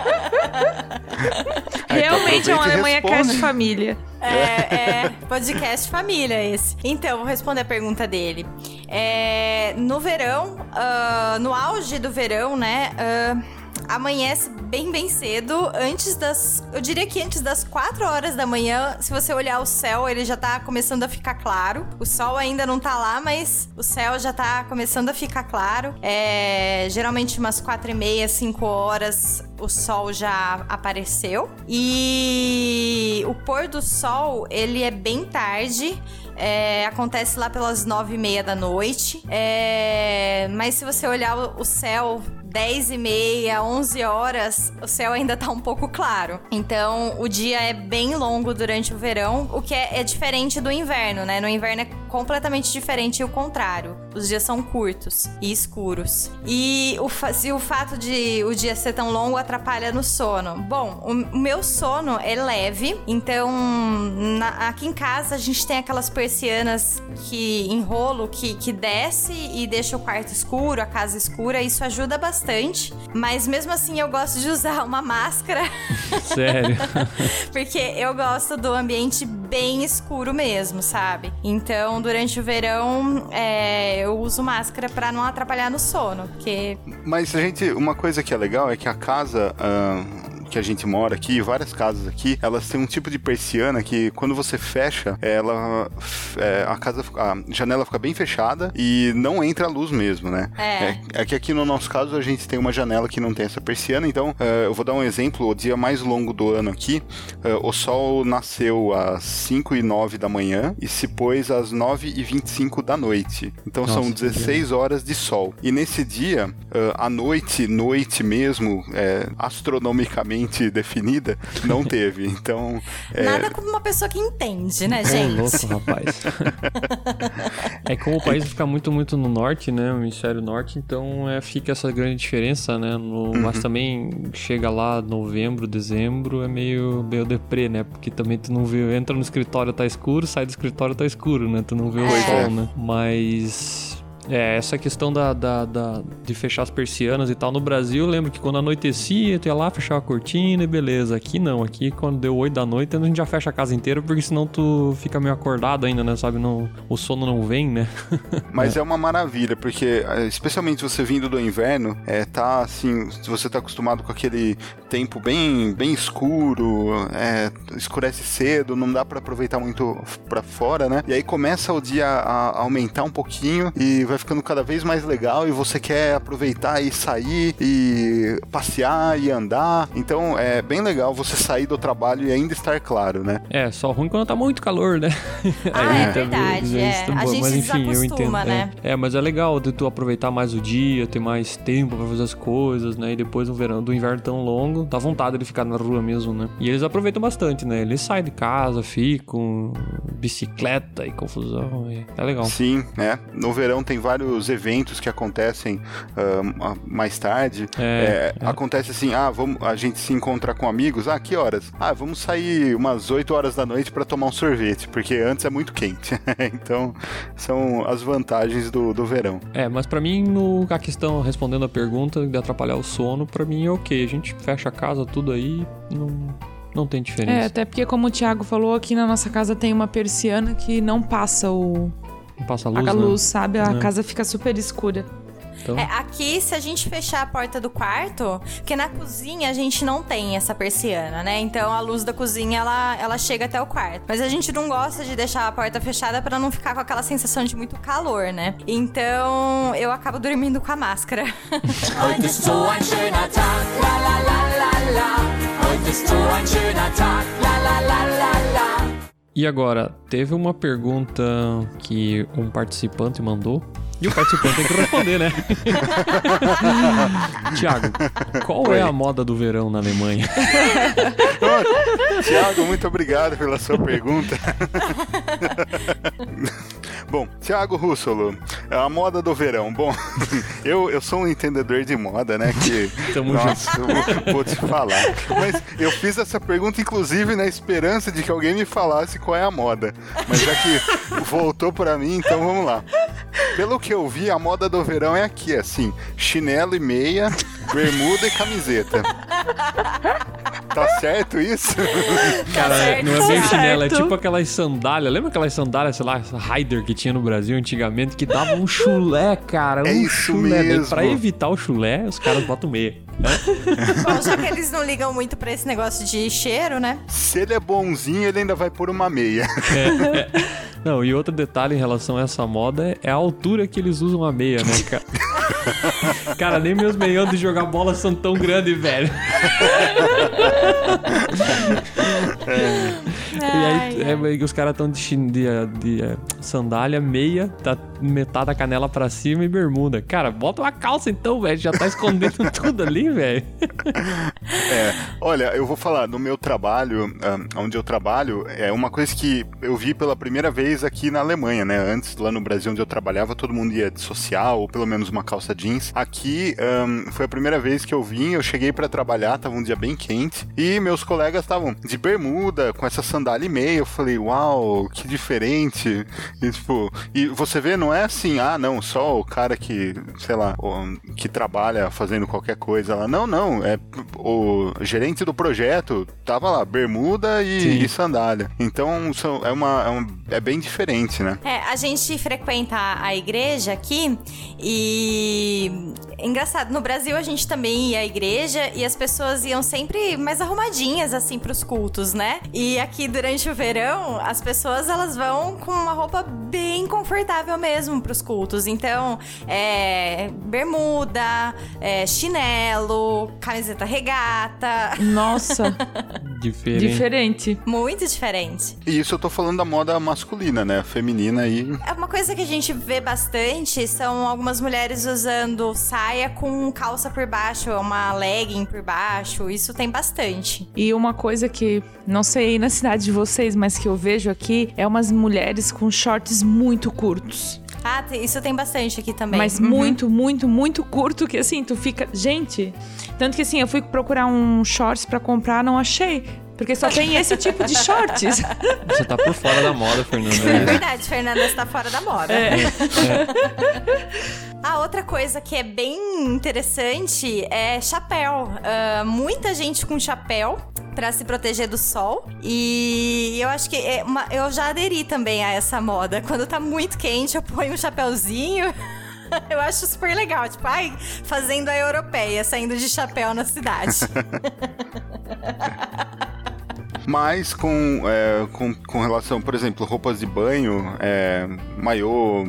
Speaker 2: (laughs)
Speaker 3: Realmente é uma Alemanha. Cast Família.
Speaker 4: É, é podcast família esse. Então, vou responder a pergunta dele. É, no verão, ah, no auge do verão, né? ah, amanhece bem, bem cedo, antes das. Eu diria que antes das 4 horas da manhã, se você olhar o céu, ele já tá começando a ficar claro. O sol ainda não tá lá, mas o céu já tá começando a ficar claro. É, geralmente umas 4 e meia, 5 horas, o sol já apareceu. E o pôr do sol, ele é bem tarde. É, acontece lá pelas nove e meia da noite. É, mas se você olhar o, o céu 10 e meia, 11 horas, o céu ainda tá um pouco claro. Então, o dia é bem longo durante o verão, o que é, é diferente do inverno, né? No inverno é completamente diferente e o contrário. Os dias são curtos e escuros. E o, se o fato de o dia ser tão longo atrapalha no sono. Bom, o, o meu sono é leve, então na- aqui em casa a gente tem aquelas persianas que enrolo que, que desce e deixa o quarto escuro, a casa escura, isso ajuda bastante. Mas mesmo assim eu gosto de usar uma máscara.
Speaker 2: Sério. (laughs)
Speaker 4: Porque eu gosto do ambiente bem escuro mesmo, sabe? Então, durante o verão, é, eu uso máscara pra não atrapalhar no sono, porque
Speaker 5: Mas gente, uma coisa que é legal é que a casa ah, que a gente mora aqui, várias casas aqui, elas têm um tipo de persiana que quando você fecha, ela é, a casa, a janela fica bem fechada e não entra luz mesmo, né?
Speaker 4: É.
Speaker 5: é que aqui no nosso caso a gente tem uma janela que não tem essa persiana, então ah, eu vou dar um exemplo, o dia mais longo do ano aqui, ah, o sol nasceu às 5 e 9 da manhã e se pôs às 9 e 25 da noite. Então são
Speaker 2: Nossa,
Speaker 5: 16 horas de sol. E nesse dia, a noite, noite mesmo, é, astronomicamente definida, não teve. Então, é,
Speaker 4: nada como uma pessoa que entende, né,
Speaker 2: Ô,
Speaker 4: gente?
Speaker 2: louco, rapaz. é como o país fica muito, muito no norte, né? O hemisfério norte, então é, fica essa grande diferença, né? No-
Speaker 5: Uhum.
Speaker 2: Mas também chega lá novembro, dezembro, é meio, meio deprê, né? Porque também tu não vê, entra no escritório tá escuro, sai do escritório tá escuro, né? Tu não vê o
Speaker 5: Pois
Speaker 2: sol,
Speaker 5: é.
Speaker 2: né? Mas. É, essa questão da, da, da- de fechar as persianas e tal. No Brasil, eu lembro que quando anoitecia, tu ia lá, fechava a cortina e beleza. Aqui não, aqui quando deu 8 da noite, a gente já fecha a casa inteira, porque senão tu fica meio acordado ainda, né? Sabe? Não, o sono não vem, né? (laughs)
Speaker 5: Mas é. uma maravilha, porque eh, especialmente você vindo do inverno, é, tá assim, se você tá acostumado com aquele tempo bem, bem escuro, é, escurece cedo, não dá pra aproveitar muito pra fora, né? E aí começa o dia a aumentar um pouquinho e vai ficando cada vez mais legal e você quer aproveitar e sair e passear e andar. Então é bem legal você sair do trabalho e ainda estar claro, né?
Speaker 2: É, só ruim quando tá muito calor, né? (laughs)
Speaker 4: Ah, é
Speaker 2: também,
Speaker 4: verdade, é.
Speaker 2: tá
Speaker 4: A gente
Speaker 2: mas
Speaker 4: se
Speaker 2: enfim, eu entendo.
Speaker 4: né?
Speaker 2: É. É, mas é legal de tu aproveitar mais o dia, ter mais tempo pra fazer as coisas, né? E depois do verão, do inverno tão longo, dá vontade de ficar na rua mesmo, né? E eles aproveitam bastante, né? Eles saem de casa, ficam, bicicleta e confusão. e É legal.
Speaker 5: Sim, né? No verão tem vários eventos que acontecem ah, mais tarde.
Speaker 2: É,
Speaker 5: É, Acontece assim, ah, vamos, a gente se encontra com amigos. Ah, que horas? Ah, vamos sair umas 8 horas da noite para tomar um sorvete, porque antes é muito quente. (laughs) então, são as vantagens do, do verão.
Speaker 2: É, mas pra mim, no, a questão, respondendo a pergunta de atrapalhar o sono, pra mim é ok. A gente fecha a casa, tudo aí, não, não tem
Speaker 3: É,
Speaker 2: diferença.
Speaker 3: até porque, como o Thiago falou, aqui na nossa casa tem uma persiana que não passa o,
Speaker 2: passa
Speaker 3: a
Speaker 2: luz,
Speaker 3: luz,
Speaker 2: né?
Speaker 3: sabe? A
Speaker 2: É.
Speaker 3: casa fica super escura.
Speaker 2: Então,
Speaker 4: É, aqui, se a gente fechar a porta do quarto, porque na cozinha a gente não tem essa persiana, né? Então a luz da cozinha ela, ela chega até o quarto. Mas a gente não gosta de deixar a porta fechada pra não ficar com aquela sensação de muito calor, né? Então eu acabo dormindo com a máscara. (laughs)
Speaker 6: Heute ist so ein schöner Tag, la la la la la. Heute ist so ein schöner Tag, la la la la la.
Speaker 2: E agora, teve uma pergunta que um participante mandou. E o participante tem que responder, né? (laughs) Tiago, qual é a moda do verão na Alemanha? (laughs)
Speaker 5: Tiago, muito obrigado pela sua pergunta. (laughs) Bom, Tiago Russolo, a moda do verão. Bom, eu, eu sou um entendedor de moda, né? Que,
Speaker 2: Tamo
Speaker 5: nossa, eu vou, vou te falar. Mas eu fiz essa pergunta, inclusive, na esperança de que alguém me falasse qual é a moda. Mas já que voltou pra mim, então vamos lá. Pelo que eu vi, a moda do verão é aqui, assim: chinelo e meia, bermuda e camiseta. Tá certo isso?
Speaker 2: Cara,
Speaker 4: certo,
Speaker 2: não é
Speaker 4: tá
Speaker 2: bem chinelo, é tipo aquelas sandálias. Lembra aquelas sandálias, sei lá, essa Raider que tinha no Brasil antigamente, que dava um chulé, cara.
Speaker 5: É
Speaker 2: um
Speaker 5: isso
Speaker 2: chulé. Daí,
Speaker 5: mesmo.
Speaker 2: Pra evitar o chulé, os caras botam meia.
Speaker 4: Bom, já que eles não ligam muito pra esse negócio de cheiro, né?
Speaker 5: Se ele é bonzinho, ele ainda vai pôr uma meia. (laughs)
Speaker 2: Não, e outro detalhe em relação a essa moda é a altura que eles usam a meia, né, cara? (laughs) cara, nem meus meião de jogar bola são tão grandes, velho. (laughs) (laughs) E aí, É, os caras estão de, chin- de, de, é, sandália, meia, tá metade da canela pra cima e bermuda. Cara, bota uma calça então, velho. Já tá escondendo (laughs) tudo ali, velho.
Speaker 5: É, olha, eu vou falar, no meu trabalho, ah, onde eu trabalho, é uma coisa que eu vi pela primeira vez aqui na Alemanha, né? Antes, lá no Brasil, onde eu trabalhava, todo mundo ia de social, ou pelo menos uma calça jeans. Aqui, ahn, foi a primeira vez que eu vim, eu cheguei pra trabalhar, tava um dia bem quente, e meus colegas estavam de bermuda, com essa sandália e meia. Eu falei, uau, que diferente. E, tipo, e você vê, não é assim, ah, não, só o cara que, sei lá, que trabalha fazendo qualquer coisa lá. Não, não, é o gerente do projeto tava lá, bermuda e, e sandália. Então, são, é, uma, é, um- é bem diferente, né?
Speaker 4: É, a gente frequenta a igreja aqui e. Engraçado, no Brasil a gente também ia à igreja e as pessoas iam sempre mais arrumadinhas, assim, pros cultos, né? E aqui durante o verão, as pessoas elas vão com uma roupa bem confortável mesmo pros cultos. Então, é. bermuda, é, chinelo, camiseta regata.
Speaker 3: Nossa, (laughs)
Speaker 2: Diferente.
Speaker 3: diferente.
Speaker 4: Muito diferente.
Speaker 5: E isso eu tô falando da moda masculina, né? Feminina aí.
Speaker 4: É uma coisa que a gente vê bastante são algumas mulheres usando saia com calça por baixo, uma legging por baixo. Isso tem bastante.
Speaker 3: E uma coisa que não sei na cidade de vocês, mas que eu vejo aqui é umas mulheres com shorts muito curtos.
Speaker 4: Ah, tem- isso tem bastante aqui também.
Speaker 3: Mas
Speaker 4: Uhum.
Speaker 3: muito, muito, muito curto que assim, tu fica. Gente, tanto que assim, eu fui procurar um shorts pra comprar, não achei. Porque só tem esse tipo de shorts. (laughs)
Speaker 2: Você tá por fora da moda, Fernando.
Speaker 4: É verdade, Fernanda está fora da moda.
Speaker 3: É. (laughs)
Speaker 4: A outra coisa que é bem interessante é chapéu. Ah, muita gente com chapéu pra se proteger do sol. E eu acho que é uma- eu já aderi também a essa moda. Quando tá muito quente, eu ponho um chapéuzinho. (laughs) Eu acho super legal, tipo, ai, fazendo a europeia, saindo de chapéu na cidade. (laughs)
Speaker 5: Mas com, é, com, com relação, por exemplo, roupas de banho, é, maiô,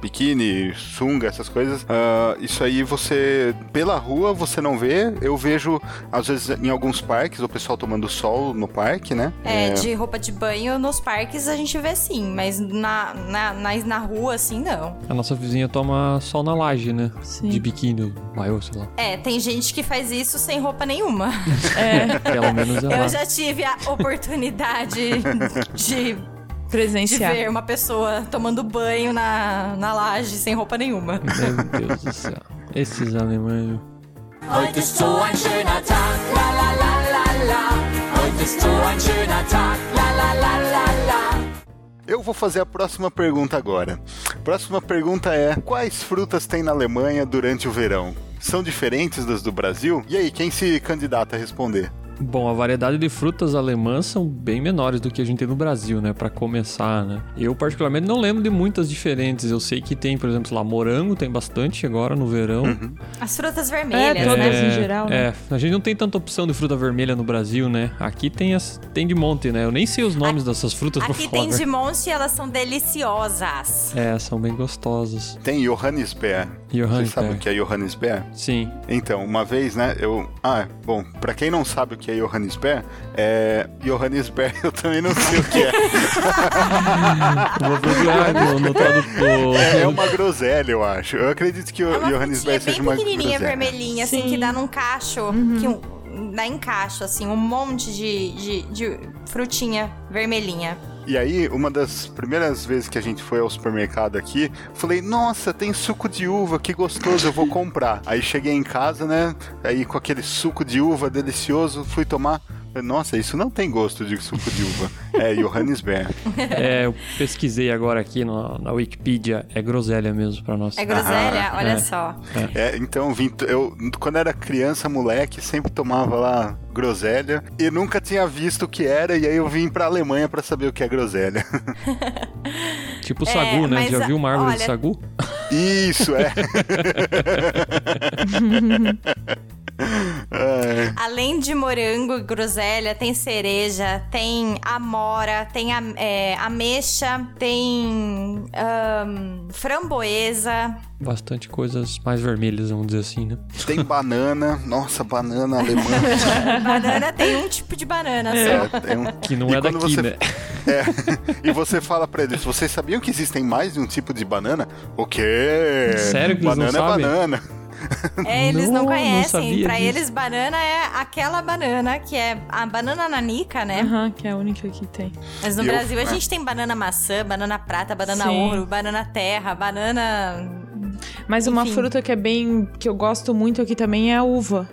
Speaker 5: biquíni, sunga, essas coisas, ah, isso aí você, pela rua, você não vê. Eu vejo, às vezes, em alguns parques, o pessoal tomando sol no parque, né?
Speaker 4: É, de roupa de banho nos parques a gente vê sim, mas na, na, na, na rua, assim, não.
Speaker 2: A nossa vizinha toma sol na laje, né?
Speaker 3: Sim.
Speaker 2: De biquíni, maiô, sei lá.
Speaker 4: É, tem gente que faz isso sem roupa nenhuma.
Speaker 3: É, (laughs)
Speaker 2: Pelo menos ela.
Speaker 4: Eu já tive a oportunidade de, de
Speaker 3: presenciar.
Speaker 4: ver uma pessoa tomando banho na, na laje sem roupa nenhuma.
Speaker 2: Meu Deus do céu. Esses alemães.
Speaker 6: Heute ist so ein schöner Tag, la la la la la. Heute ist so ein schöner Tag, la la la la la.
Speaker 5: Eu vou fazer a próxima pergunta agora. Próxima pergunta é: quais frutas tem na Alemanha durante o verão? São diferentes das do Brasil? E aí, quem se candidata a responder?
Speaker 2: Bom, a variedade de frutas alemãs são bem menores do que a gente tem no Brasil, né? Pra começar, né? Eu, particularmente, não lembro de muitas diferentes. Eu sei que tem, por exemplo, lá, morango tem bastante agora no verão.
Speaker 4: As frutas vermelhas,
Speaker 3: É, todas
Speaker 4: né?
Speaker 3: em geral, né?
Speaker 2: É, a gente não tem tanta opção de fruta vermelha no Brasil, né? Aqui tem, as, tem de monte, né? Eu nem sei os nomes dessas frutas por
Speaker 4: Aqui
Speaker 2: fora.
Speaker 4: tem de monte e elas são deliciosas.
Speaker 2: É, são bem gostosas.
Speaker 5: Tem Johannisbeer. Vocês
Speaker 2: Johannisbeer.
Speaker 5: sabem o que é Johannisbeer?
Speaker 2: Sim.
Speaker 5: Então, uma vez, né, eu... Ah, bom, pra quem não sabe o que é Johannisbeer, é... Johannisbeer (laughs) eu também não sei o que é.
Speaker 2: Eu (laughs) vou procurar no, no tradutor.
Speaker 5: É uma groselha, eu acho. Eu acredito que o
Speaker 4: É
Speaker 5: Johannisbeer
Speaker 4: frutinha
Speaker 5: seja
Speaker 4: bem
Speaker 5: uma
Speaker 4: pequenininha,
Speaker 5: groselha.
Speaker 4: vermelhinha, assim,
Speaker 3: Sim.
Speaker 4: que dá num cacho. Que um- dá em cacho, assim, um monte de, de, de frutinha vermelhinha.
Speaker 5: E aí, uma das primeiras vezes que a gente foi ao supermercado aqui, falei, nossa, tem suco de uva, que gostoso, eu vou (laughs) comprar. aí cheguei em casa, né? Aí com aquele suco de uva delicioso, fui tomar. Nossa, isso não tem gosto de suco de uva. É Johannisbeer. (laughs)
Speaker 2: É, eu pesquisei agora aqui no- na Wikipedia. É groselha mesmo pra nós.
Speaker 4: É groselha? Olha
Speaker 2: é.
Speaker 4: só.
Speaker 5: É, então, vim, eu, quando era criança, moleque, sempre tomava lá groselha e nunca tinha visto o que era, e aí eu vim pra Alemanha pra saber o que é groselha. (laughs)
Speaker 2: Tipo sagu, né? Já
Speaker 4: a-
Speaker 2: viu uma árvore de
Speaker 4: olha-
Speaker 2: sagu?
Speaker 5: Isso, é. (laughs)
Speaker 4: Além de morango e groselha, tem cereja, tem amora, tem a, é, ameixa, tem ahn, framboesa.
Speaker 2: Bastante coisas mais vermelhas, vamos dizer assim, né?
Speaker 5: Tem banana. Nossa, banana alemã. (laughs)
Speaker 4: Banana tem um tipo de banana só.
Speaker 5: É, tem um-
Speaker 2: Que não
Speaker 5: E
Speaker 2: é daqui,
Speaker 5: você-
Speaker 2: né? (laughs)
Speaker 5: É, e você fala pra eles, vocês sabiam que existem mais de um tipo de banana? O quê?
Speaker 2: Sério que eles não
Speaker 5: banana
Speaker 2: sabem?
Speaker 5: é banana.
Speaker 4: É, eles
Speaker 2: Não,
Speaker 4: não,
Speaker 2: não
Speaker 4: conhecem.
Speaker 2: sabia
Speaker 4: pra
Speaker 2: disso.
Speaker 4: eles, banana é aquela banana que é a banana nanica, né?
Speaker 3: Aham, que é a única que tem.
Speaker 4: Mas no
Speaker 5: E eu-
Speaker 4: Brasil a
Speaker 5: é.
Speaker 4: gente tem banana maçã, banana prata, banana
Speaker 3: Sim.
Speaker 4: ouro, banana terra, banana.
Speaker 3: Mas uma
Speaker 4: Enfim.
Speaker 3: fruta que é bem. que eu gosto muito aqui também é a uva.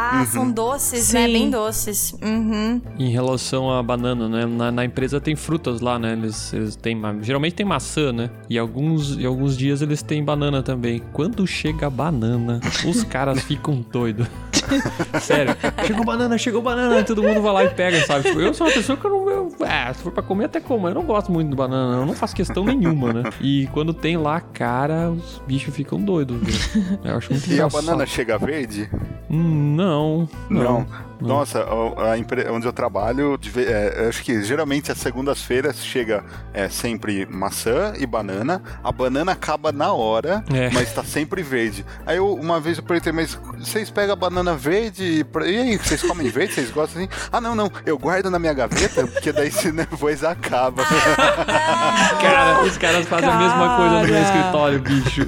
Speaker 4: Ah, são doces, né?
Speaker 3: Sim.
Speaker 4: Bem doces. Uhum.
Speaker 2: Em relação à banana, né? Na, na empresa tem frutas lá, né? Eles, eles têm. Geralmente tem maçã, né? E alguns, e alguns dias eles têm banana também. Quando chega a banana, os caras ficam doidos. (laughs) Sério. Chegou banana, chegou banana. Todo mundo vai lá e pega, sabe? Tipo, eu sou uma pessoa que eu não. Eu, é, se for pra comer, até como. Eu não gosto muito de banana. Eu não faço questão nenhuma, né? E quando tem lá, cara, os bichos ficam doidos. viu? Eu acho muito
Speaker 5: E a
Speaker 2: engraçado.
Speaker 5: banana chega verde?
Speaker 2: Hum, não, não.
Speaker 5: Nossa, a, a empre- onde eu trabalho, é, acho que geralmente às segundas-feiras chega é, sempre maçã e banana. A banana acaba na hora,
Speaker 2: É.
Speaker 5: mas tá sempre verde. Aí eu, uma vez eu perguntei, mas vocês pegam a banana verde e, pra- e aí, vocês comem verde? Vocês gostam assim? Ah, não, não, eu guardo na minha gaveta, porque daí se depois acaba. (laughs)
Speaker 2: Cara, os caras fazem a mesma coisa no meu
Speaker 3: Cara.
Speaker 2: escritório, bicho.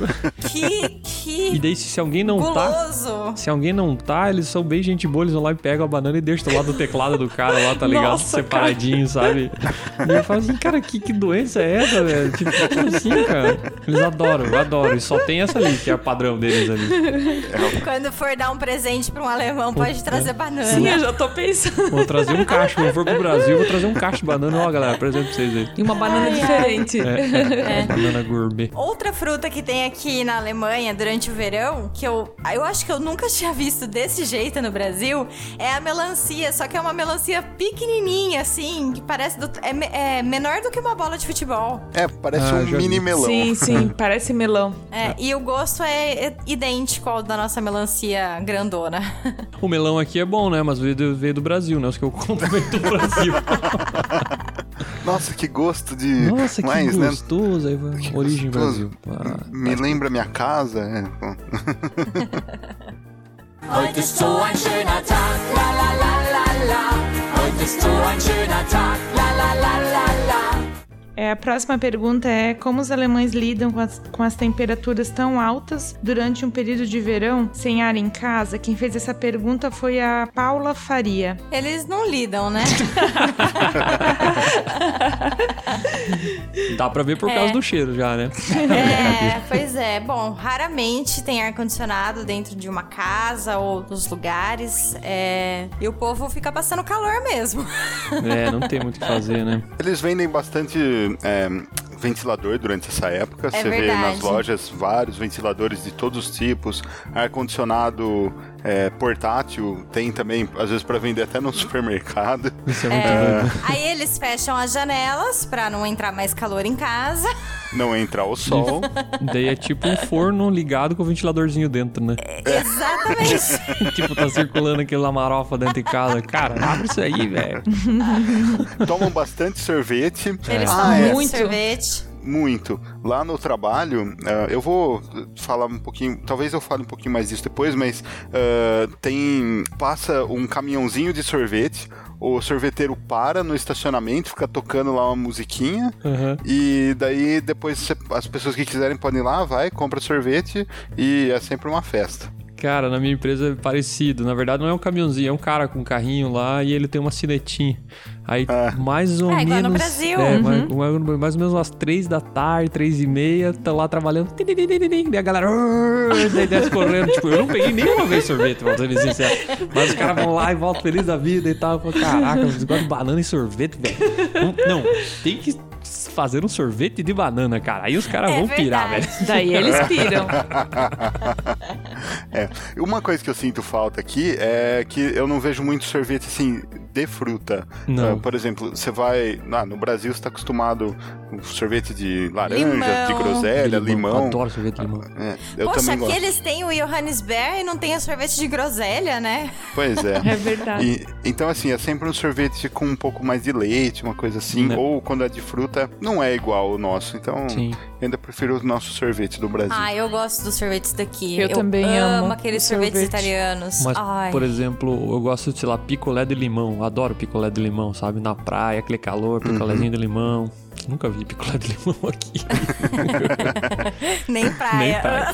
Speaker 4: Que,
Speaker 2: E
Speaker 4: que
Speaker 2: daí, se alguém não tá.
Speaker 4: guloso.
Speaker 2: Se alguém não tá, eles são bem gente boa, eles vão lá e pegam a banana e deixam do lado do teclado do cara lá, tá ligado?
Speaker 3: Nossa,
Speaker 2: Separadinho, sabe? E eu falo assim, cara, que, que doença é essa, velho? Tipo, como assim, cara? Eles adoram, eu adoro. E só tem essa ali, que é o padrão deles ali. (laughs)
Speaker 4: Quando for dar um presente pra um alemão, pode trazer banana.
Speaker 3: Sim, eu (laughs) já tô pensando.
Speaker 2: Vou trazer um cacho, quando for pro Brasil, vou trazer um cacho de banana. Ó, galera, presente pra vocês aí.
Speaker 3: E uma banana diferente.
Speaker 2: É, banana gourmet.
Speaker 4: Outra fruta que tem aqui na Alemanha durante o verão, que eu, eu acho que eu nunca tinha visto desse jeito no Brasil, é a melancia. Só que é uma melancia pequenininha, assim, que parece. do- é, me- é menor do que uma bola de futebol.
Speaker 5: É, parece
Speaker 2: Ah,
Speaker 5: um mini
Speaker 2: vi.
Speaker 5: melão.
Speaker 3: Sim, sim, (laughs) parece melão.
Speaker 4: É, e o gosto é é idêntico ao da nossa melancia grandona.
Speaker 2: O melão aqui é bom, né? Mas veio do, veio do Brasil, né? Os que eu compro veio do Brasil. (laughs)
Speaker 5: Nossa, que gosto de.
Speaker 2: Nossa, que
Speaker 5: mais, né?
Speaker 2: gostoso. Aí, vai,
Speaker 5: Que
Speaker 2: origem
Speaker 5: gostoso.
Speaker 2: Brasil. Ah,
Speaker 5: Me lembra minha casa. É, bom. (laughs)
Speaker 6: Heute ist so ein schöner Tag, la la la la la. Heute ist so ein schöner Tag, la la la la la.
Speaker 3: É, a próxima pergunta é como os alemães lidam com as, com as temperaturas tão altas durante um período de verão sem ar em casa? Quem fez essa pergunta foi a Paula Faria.
Speaker 4: Eles não lidam, né?
Speaker 2: Dá pra ver por causa
Speaker 4: É.
Speaker 2: do cheiro já, né?
Speaker 4: É, pois é. Bom, raramente tem ar-condicionado dentro de uma casa ou dos lugares. é, E o povo fica passando calor mesmo.
Speaker 2: É, não tem muito o que fazer, né?
Speaker 5: Eles vendem bastante é, ventilador durante essa época. Você vê
Speaker 4: É verdade.
Speaker 5: nas lojas vários ventiladores de todos os tipos, ar-condicionado é, portátil, tem também, às vezes, para vender até no (laughs) supermercado.
Speaker 2: Isso é muito bom.
Speaker 4: Aí eles fecham as janelas pra não entrar mais calor em casa. (laughs)
Speaker 5: Não entra o sol. (laughs)
Speaker 2: Daí é tipo um forno ligado com o ventiladorzinho dentro, né?
Speaker 4: Exatamente.
Speaker 2: tipo, tá circulando aquele lamarofa dentro de casa. Cara, abre isso aí, velho.
Speaker 5: Tomam bastante sorvete.
Speaker 4: Eles
Speaker 5: Ah,
Speaker 4: tomam
Speaker 5: é.
Speaker 4: Muito. sorvete.
Speaker 5: Muito. Lá no trabalho, ah, eu vou falar um pouquinho, talvez eu fale um pouquinho mais disso depois, mas ah, tem. passa um caminhãozinho de sorvete. O sorveteiro para no estacionamento, fica tocando lá uma musiquinha.
Speaker 2: Aham.
Speaker 5: E daí depois as pessoas que quiserem podem ir lá, vai, compra sorvete e é sempre uma festa.
Speaker 2: Cara, na minha empresa é parecido. Na verdade, não é um caminhãozinho, é um cara com um carrinho lá e ele tem uma cinetinha. Aí,
Speaker 5: Ah.
Speaker 2: mais ou
Speaker 4: É, igual
Speaker 2: menos.
Speaker 4: no Brasil.
Speaker 2: É,
Speaker 4: Uhum.
Speaker 2: mais, mais- ou menos umas três da tarde, três e meia, tá lá trabalhando. Daí a galera. Daí desce correndo. Tipo, eu não peguei nenhuma vez sorvete, pra ser bem sincero. Mas os caras vão lá e voltam feliz da vida e tal. Falo, Caraca, vocês gostam de banana e sorvete, velho. Não, não, tem que fazer um sorvete de banana, cara. Aí os caras
Speaker 4: É
Speaker 2: vão pirar,
Speaker 4: verdade.
Speaker 2: velho.
Speaker 3: Daí eles piram. (laughs)
Speaker 5: É. Uma coisa que eu sinto falta aqui é que eu não vejo muito sorvete assim de fruta.
Speaker 2: Não.
Speaker 5: Ah, por exemplo, você vai. ah, no Brasil você tá acostumado com sorvete de laranja,
Speaker 4: Limão.
Speaker 5: de groselha, limão.
Speaker 2: Adoro sorvete de limão.
Speaker 5: É, eu
Speaker 4: Poxa,
Speaker 5: também
Speaker 4: aqui
Speaker 5: gosto.
Speaker 4: eles têm o Johannisbeer e não tem o sorvete de groselha, né?
Speaker 5: Pois é. (laughs)
Speaker 3: É verdade.
Speaker 5: E- então, assim, é sempre um sorvete com um pouco mais de leite, uma coisa assim.
Speaker 2: Né.
Speaker 5: Ou quando é de fruta, não é igual o nosso. Então,
Speaker 2: Sim.
Speaker 5: eu ainda prefiro o nosso sorvete do Brasil.
Speaker 4: Ah, eu gosto dos sorvetes daqui.
Speaker 3: Eu também amo
Speaker 4: aqueles
Speaker 3: o
Speaker 4: sorvetes
Speaker 3: sorvete.
Speaker 4: italianos.
Speaker 2: Mas,
Speaker 4: Ai.
Speaker 2: por exemplo, eu gosto de, sei lá, picolé de limão. Adoro picolé de limão, sabe? Na praia, aquele calor, picolézinho de limão. Nunca vi picolé de limão (laughs) aqui.
Speaker 4: Nem praia.
Speaker 2: Nem praia.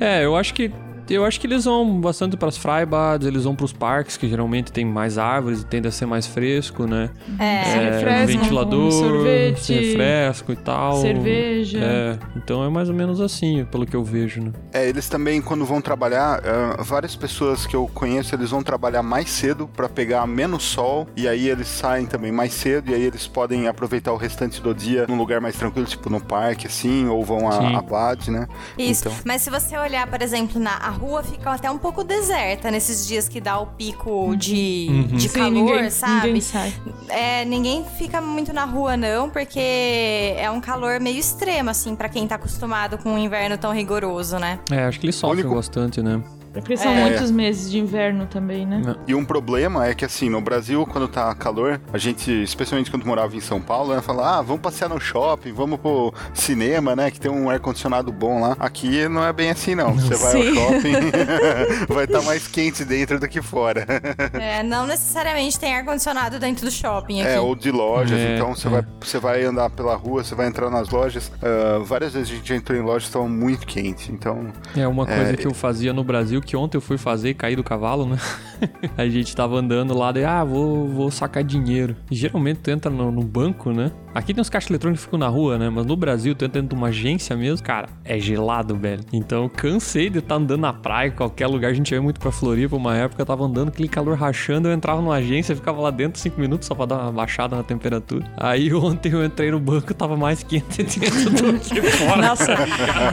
Speaker 2: (laughs) é, eu acho que. Eu acho que eles vão bastante para as Freibades, eles vão para os parques, que geralmente tem mais árvores e tende a ser mais fresco, né?
Speaker 4: É.
Speaker 3: Se com
Speaker 2: ventilador,
Speaker 3: sorvete,
Speaker 2: se refresco e tal.
Speaker 3: cerveja.
Speaker 2: É, então é mais ou menos assim, pelo que eu vejo, né?
Speaker 5: É, eles também, quando vão trabalhar, ah, várias pessoas que eu conheço, eles vão trabalhar mais cedo pra pegar menos sol, e aí eles saem também mais cedo, e aí eles podem aproveitar o restante do dia num lugar mais tranquilo, tipo no parque, assim, ou vão
Speaker 2: Sim.
Speaker 5: a, a Bad, né?
Speaker 4: Isso.
Speaker 5: Então,
Speaker 4: Mas se você olhar, por exemplo, na a rua fica até um pouco deserta nesses dias que dá o pico de,
Speaker 2: Uhum.
Speaker 4: de
Speaker 3: Sim,
Speaker 4: calor,
Speaker 3: ninguém,
Speaker 4: sabe?
Speaker 3: ninguém sai.
Speaker 4: É, ninguém fica muito na rua, não, porque é um calor meio extremo, assim, pra quem tá acostumado com um inverno tão rigoroso, né?
Speaker 2: É, acho que eles sofrem
Speaker 5: único-
Speaker 2: bastante, né?
Speaker 3: Porque são
Speaker 4: É.
Speaker 3: muitos meses de inverno também, né?
Speaker 5: E um problema é que, assim, no Brasil, quando tá calor, a gente, especialmente quando morava em São Paulo, né, fala, ah, vamos passear no shopping, vamos pro cinema, né, que tem um ar-condicionado bom lá. Aqui não é bem assim, não. Você vai
Speaker 3: Sim.
Speaker 5: ao shopping, (laughs) (laughs) vai estar mais quente dentro do que fora.
Speaker 4: É, não necessariamente tem ar-condicionado dentro do shopping aqui.
Speaker 5: É, ou de lojas,
Speaker 2: É,
Speaker 5: então você
Speaker 2: é.
Speaker 5: vai, você vai andar pela rua, você vai entrar nas lojas. ah, várias vezes a gente já entrou em lojas que estavam muito quentes, então...
Speaker 2: É uma coisa
Speaker 5: É,
Speaker 2: que eu fazia no Brasil, que ontem eu fui fazer caí do cavalo, né? (laughs) a gente tava andando lá, daí, ah, vou, vou sacar dinheiro. Geralmente tu entra no, no banco, né? Aqui tem uns caixas eletrônicos que ficam na rua, né? Mas no Brasil, tu entra dentro de uma agência mesmo, cara, é gelado, velho. Então cansei de estar andando na praia, qualquer lugar. A gente ia muito pra Floripa, uma época eu tava andando, aquele calor rachando, eu entrava numa agência, ficava lá dentro cinco minutos só pra dar uma baixada na temperatura. Aí (laughs) ontem eu entrei no banco, tava mais quente (laughs) dentro do que fora.
Speaker 3: Nossa,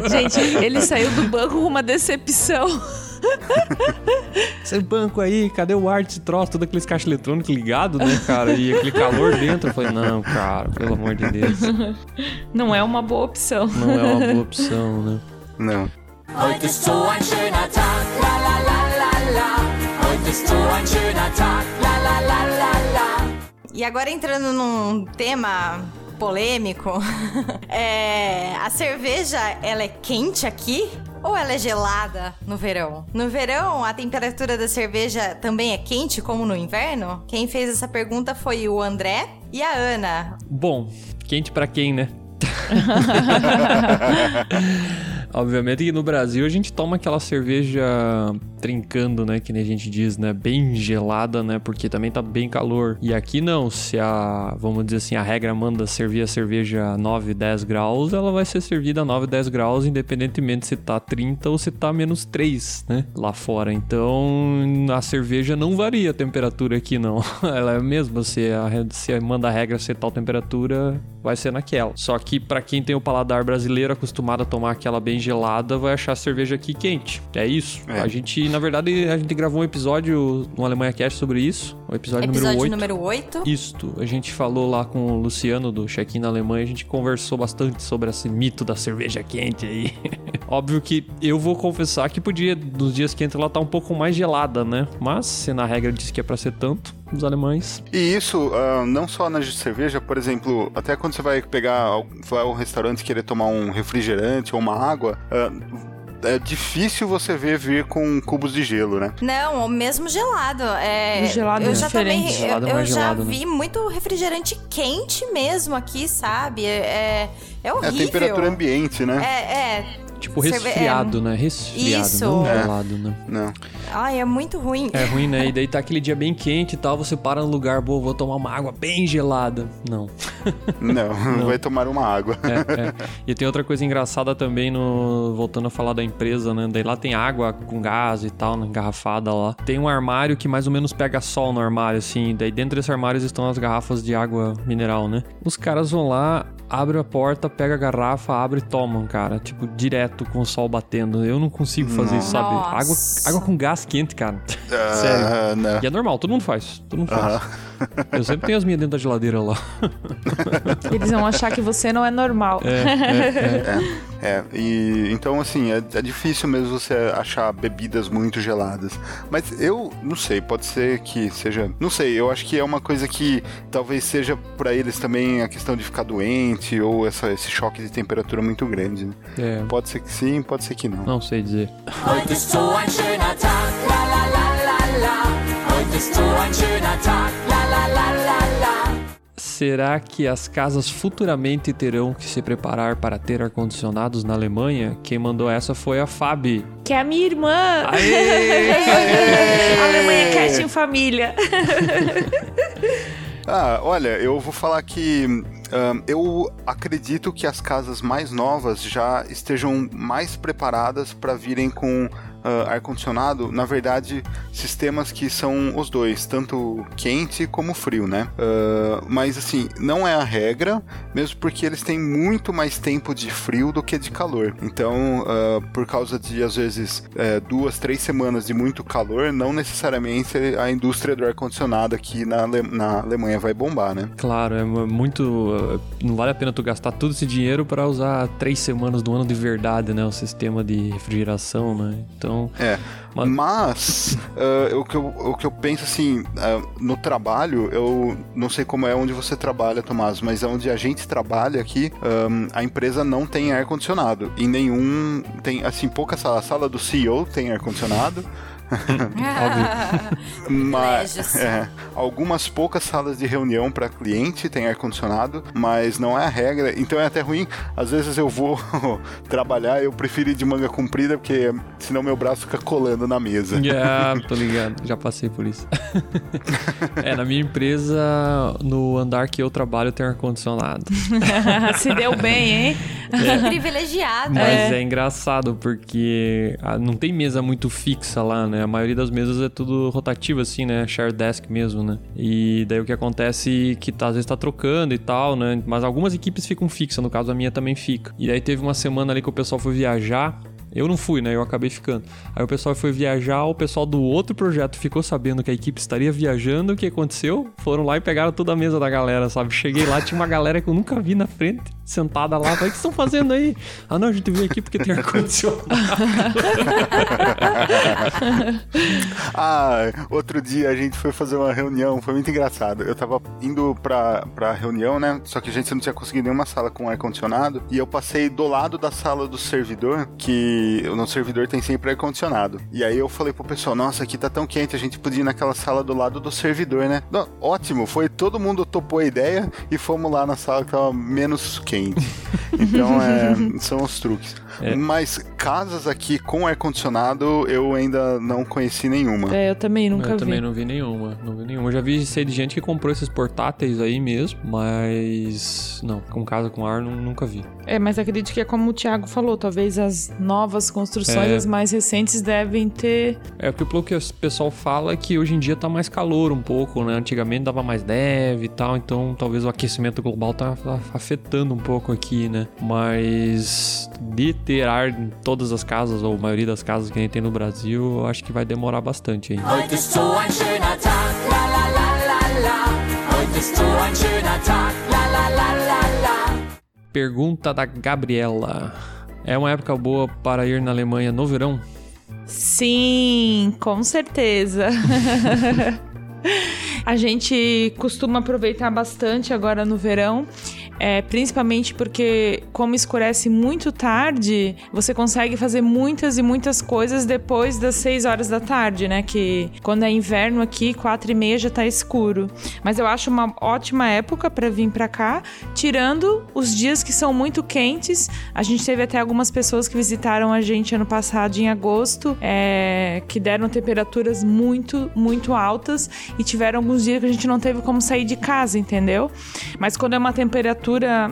Speaker 3: gente, ele saiu do banco com uma decepção. (laughs)
Speaker 2: Esse banco aí, cadê o ar desse troço? Todo aqueles caixas eletrônicos ligados, né, cara? E aquele calor dentro. Eu falei, não, cara, pelo amor de Deus. (laughs)
Speaker 3: Não é uma boa opção.
Speaker 2: Não é uma boa opção, né?
Speaker 5: Não.
Speaker 6: Heute ist so ein schöner Tag, la la la la la. Heute ist so ein schöner Tag, la la la la la.
Speaker 4: E agora entrando num tema polêmico, (laughs) é, a cerveja ela é quente aqui ou ela é gelada no verão? No verão a temperatura da cerveja também é quente como no inverno? Quem fez essa pergunta foi o André e a Ana.
Speaker 2: Bom, quente pra quem, né? (laughs) Obviamente que no Brasil a gente toma aquela cerveja trincando, né? Que nem a gente diz, né? Bem gelada, né? Porque também tá bem calor. E aqui não, se a, vamos dizer assim, a regra manda servir a cerveja a 9, 10 graus, ela vai ser servida a 9, 10 graus, independentemente se tá 30 ou se tá menos 3, né? Lá fora. Então a cerveja não varia a temperatura aqui, não. (laughs) Ela é a mesma. Se, a, se manda a regra ser tal temperatura, vai ser naquela. Só que pra quem tem o paladar brasileiro acostumado a tomar aquela bem gelada, vai achar a cerveja aqui quente. É isso.
Speaker 5: É.
Speaker 2: A gente, na verdade, a gente gravou um episódio no Alemanha Cast sobre isso. O episódio,
Speaker 4: Episódio
Speaker 2: número 8.
Speaker 4: número 8.
Speaker 2: Isto, a gente falou lá com o Luciano do Check-in na Alemanha, a gente conversou bastante sobre esse mito da cerveja quente aí. (laughs) Óbvio que eu vou confessar que podia, nos dias quentes, ela tá um pouco mais gelada, né? Mas, se na regra diz que é pra ser tanto, os alemães.
Speaker 5: E isso, ah, não só na cerveja, por exemplo, até quando você vai pegar, vai ao restaurante e querer tomar um refrigerante ou uma água, ah, é difícil você ver vir com cubos de gelo, né?
Speaker 4: Não, o mesmo gelado. É,
Speaker 3: O gelado
Speaker 4: eu
Speaker 3: é
Speaker 4: já
Speaker 3: diferente.
Speaker 4: também,
Speaker 2: Gelado
Speaker 4: eu, eu
Speaker 2: mais
Speaker 4: já
Speaker 2: gelado, né?
Speaker 4: vi muito refrigerante quente mesmo aqui, sabe? É, é, é
Speaker 5: É a
Speaker 4: horrível.
Speaker 5: temperatura ambiente, né?
Speaker 4: É, é.
Speaker 2: Tipo,
Speaker 4: Cerve-
Speaker 2: resfriado, né? Resfriado,
Speaker 4: Isso.
Speaker 2: não
Speaker 5: É.
Speaker 2: gelado, né?
Speaker 5: Não.
Speaker 4: Ai, é muito ruim.
Speaker 2: É ruim, né? E daí tá aquele dia bem quente e tal, você para no lugar, boa, vou tomar uma água bem gelada. Não. (laughs) (laughs)
Speaker 5: Não, vai tomar uma água.
Speaker 2: É, é. E tem outra coisa engraçada também no. Voltando a falar da empresa, né? Daí lá tem água com gás e tal, né, engarrafada lá. Tem um armário que mais ou menos pega sol no armário, assim. Daí dentro desse armário estão as garrafas de água mineral, né? Os caras vão lá, abrem a porta, pega a garrafa, abre e tomam, cara. Tipo, direto com o sol batendo. Eu não consigo fazer isso, sabe? Água, água com gás quente, cara.
Speaker 5: Ah,
Speaker 2: Sério.
Speaker 5: não.
Speaker 2: E é normal, todo mundo faz. Todo mundo faz. Eu sempre tenho as minhas dentro da geladeira lá.
Speaker 3: Eles vão achar que você não é normal.
Speaker 5: É, e então assim, é, é difícil mesmo você achar bebidas muito geladas. Mas eu não sei, pode ser que seja. Não sei, eu acho que é uma coisa que talvez seja pra eles também a questão de ficar doente ou essa, esse choque de temperatura muito grande. né?
Speaker 2: É,
Speaker 5: Pode ser que sim, pode ser que não.
Speaker 2: não sei dizer.
Speaker 6: Heute ist so ein schöner Tag, la la la la la. Heute ist so ein schöner Tag,
Speaker 2: Será que as casas futuramente terão que se preparar para ter ar-condicionados na Alemanha? Quem mandou essa foi a Fabi.
Speaker 3: Que é a minha irmã.
Speaker 2: Aê! (laughs)
Speaker 3: Alemanha Cast em família. (laughs)
Speaker 5: Ah, olha, eu vou falar que ahn, eu acredito que as casas mais novas já estejam mais preparadas para virem com ah, ar-condicionado. Na verdade, sistemas que são os dois, tanto quente como frio, né? Ah, mas assim, não é a regra, mesmo porque eles têm muito mais tempo de frio do que de calor. Então, ah, por causa de às vezes eh, duas, três semanas de muito calor, não necessariamente a indústria do ar-condicionado aqui na, Ale- na Alemanha vai bombar, né?
Speaker 2: Claro, é muito. uh, Não vale a pena tu gastar todo esse dinheiro para usar três semanas do ano de verdade, né? O sistema de refrigeração, né? Então.
Speaker 5: É.
Speaker 2: Mas-
Speaker 5: Mas ah, (laughs) o, que eu, o que eu penso assim, ah, no trabalho, eu não sei como é onde você trabalha, Tomás, mas onde a gente trabalha aqui, ahm, a empresa não tem ar-condicionado. Em nenhum. Tem, assim, pouca sala. A sala do CEO tem ar-condicionado. (laughs) Mas, é, algumas poucas salas de reunião para cliente tem ar-condicionado, mas não é a regra. Então é até ruim. Às vezes eu vou (laughs) trabalhar, eu prefiro ir de manga comprida, porque senão meu braço fica colando na mesa.
Speaker 2: Yeah, (laughs) tô ligado, já passei por isso. é, na minha empresa, no andar que eu trabalho, tem ar-condicionado.
Speaker 3: Se deu bem, hein?
Speaker 4: Privilegiado.
Speaker 2: Mas é. engraçado porque ah, não tem mesa muito fixa lá, né? A maioria das mesas é tudo rotativo, assim, né? Share desk mesmo, né? E daí o que acontece é que tá, às vezes tá trocando e tal, né? Mas algumas equipes ficam fixas, no caso a minha também fica. E aí teve uma semana ali que o pessoal foi viajar. Eu não fui, né? Eu acabei ficando. Aí o pessoal foi viajar, o pessoal do outro projeto ficou sabendo que a equipe estaria viajando. O que aconteceu? Foram lá e pegaram toda a mesa da galera, sabe? Cheguei lá, tinha uma galera que eu nunca vi na frente, sentada lá. Falei, o que estão fazendo aí? Ah, não, a gente veio aqui porque tem ar-condicionado. (laughs)
Speaker 5: Ah, outro dia a gente foi fazer uma reunião, foi muito engraçado. Eu tava indo pra, pra reunião, né? Só que a gente não tinha conseguido nenhuma sala com ar-condicionado. E eu passei do lado da sala do servidor, que o nosso servidor tem sempre ar-condicionado. E aí eu falei pro pessoal, nossa, aqui tá tão quente, a gente podia ir naquela sala do lado do servidor, né? Não, ótimo, foi todo mundo topou a ideia e fomos lá na sala que tava menos quente. (laughs) Então, é, são os truques.
Speaker 2: É.
Speaker 5: Mas casas aqui com ar-condicionado eu ainda não conheci nenhuma.
Speaker 3: É, eu também nunca
Speaker 2: eu
Speaker 3: vi.
Speaker 2: também não vi nenhuma, não vi nenhuma. Eu já vi sei de gente que comprou esses portáteis aí mesmo, mas não, com casa com ar nu- nunca vi.
Speaker 3: É, mas acredito que é como o Thiago falou, talvez as novas construções,
Speaker 2: É.
Speaker 3: as mais recentes, devem ter.
Speaker 2: É porque pelo que o pessoal fala é que hoje em dia tá mais calor um pouco, né? Antigamente dava mais neve e tal, então talvez o aquecimento global tá tá afetando um pouco aqui, né? Mas de ter ar em todas as casas, ou a maioria das casas que a gente tem no Brasil, eu acho que vai demorar bastante ainda.
Speaker 6: Heute ist so ein schöner Tag, la la la la la. Heute ist so ein schöner Tag, la la la la la.
Speaker 2: Pergunta da Gabriela. É uma época boa para ir na Alemanha no verão?
Speaker 3: Sim, com certeza. (laughs) (laughs) A gente costuma aproveitar bastante agora no verão. É, principalmente porque, como escurece muito tarde, você consegue fazer muitas e muitas coisas depois das 6 horas da tarde, né? Que quando é inverno aqui, 4 e meia já tá escuro. Mas eu acho uma ótima época para vir para cá, tirando os dias que são muito quentes. A gente teve até algumas pessoas que visitaram a gente ano passado, em agosto, é, que deram temperaturas muito, muito altas. e tiveram alguns dias que a gente não teve como sair de casa, entendeu? Mas quando é uma temperatura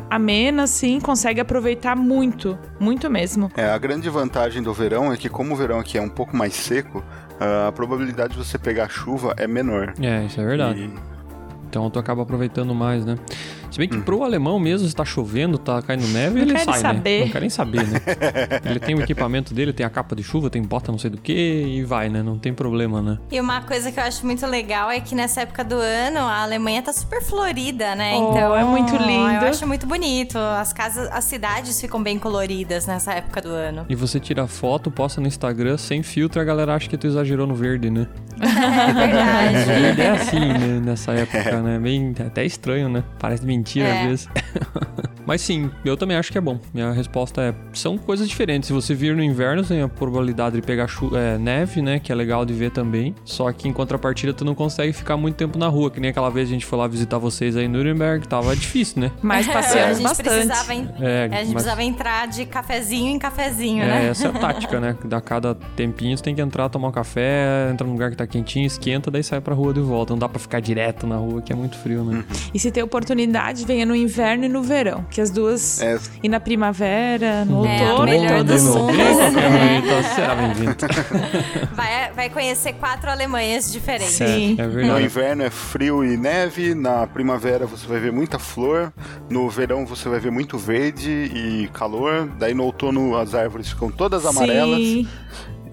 Speaker 3: amena, assim, consegue aproveitar muito, muito mesmo.
Speaker 5: É, a grande vantagem do verão é que como o verão aqui é um pouco mais seco, ah, a probabilidade de você pegar chuva é menor.
Speaker 2: É, isso é verdade.
Speaker 5: E-
Speaker 2: Então tu acaba aproveitando mais, né? Se bem que pro alemão mesmo, se tá chovendo, tá caindo neve, ele
Speaker 3: quer
Speaker 2: sai,
Speaker 3: saber.
Speaker 2: né? Não quer nem saber, né? ele tem o equipamento dele, tem a capa de chuva, tem bota não sei do que e vai, né? Não tem problema, né?
Speaker 4: E uma coisa que eu acho muito legal é que nessa época do ano a Alemanha tá super florida, né?
Speaker 3: Oh,
Speaker 4: então
Speaker 3: é muito lindo.
Speaker 4: Eu acho muito bonito. As casas, as cidades ficam bem coloridas nessa época do ano.
Speaker 2: E você tira foto, posta no Instagram sem filtro, a galera acha que tu exagerou no verde, né? (laughs)
Speaker 4: É verdade.
Speaker 2: Verde é assim, né? Nessa época, (laughs) né? Bem, até estranho, né? Parece mentira
Speaker 4: É.
Speaker 2: às vezes. (laughs) Mas sim, eu também acho que é bom. Minha resposta é: são coisas diferentes. Se você vir no inverno, tem a probabilidade de pegar chu- é, neve, né? Que é legal de ver também. Só que em contrapartida, tu não consegue ficar muito tempo na rua. Que nem aquela vez a gente foi lá visitar vocês aí em Nuremberg. Tava difícil, né?
Speaker 3: Mas
Speaker 4: a
Speaker 3: passeamos
Speaker 4: gente
Speaker 3: bastante.
Speaker 4: precisava en-
Speaker 2: É,
Speaker 4: a gente
Speaker 2: mas-
Speaker 4: precisava entrar de cafezinho em cafezinho,
Speaker 2: É,
Speaker 4: né?
Speaker 2: essa é a tática, né? Da cada tempinho você tem que entrar, tomar um café, entrar num lugar que tá quentinho, esquenta, daí sai pra rua de volta. Não dá pra ficar direto na rua, que é muito frio, né?
Speaker 3: E se tem oportunidade, venha no inverno e no verão, que as duas.
Speaker 5: É,
Speaker 3: E na primavera, no
Speaker 4: É, a
Speaker 3: outono,
Speaker 4: melhor
Speaker 3: todas
Speaker 2: então (laughs) será bem-vindo. (laughs)
Speaker 4: Vai, vai conhecer quatro Alemanhas diferentes.
Speaker 3: Sim.
Speaker 2: É
Speaker 5: No
Speaker 2: verdade.
Speaker 5: inverno é frio e neve, na primavera você vai ver muita flor, no verão você vai ver muito verde e calor, daí no outono as árvores ficam todas amarelas.
Speaker 3: Sim.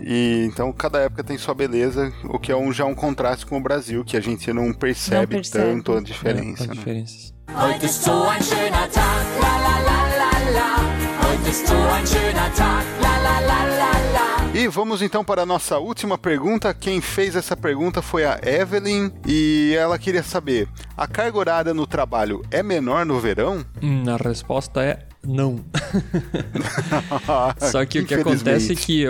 Speaker 5: E então cada época tem sua beleza, o que é um, já um contraste com o Brasil, que a gente não percebe,
Speaker 3: percebe.
Speaker 5: tanto a
Speaker 2: É,
Speaker 5: diferença.
Speaker 2: as
Speaker 5: né?
Speaker 2: diferenças.
Speaker 6: Heute ist so ein schöner Tag, la la la la la. Heute ist so ein schöner Tag, la la la la la.
Speaker 5: E vamos então para a nossa última pergunta. Quem fez essa pergunta foi a Evelyn e ela queria saber: a carga horária no trabalho é menor no verão?
Speaker 2: Hum, a resposta é não. (laughs) Só que o que acontece é que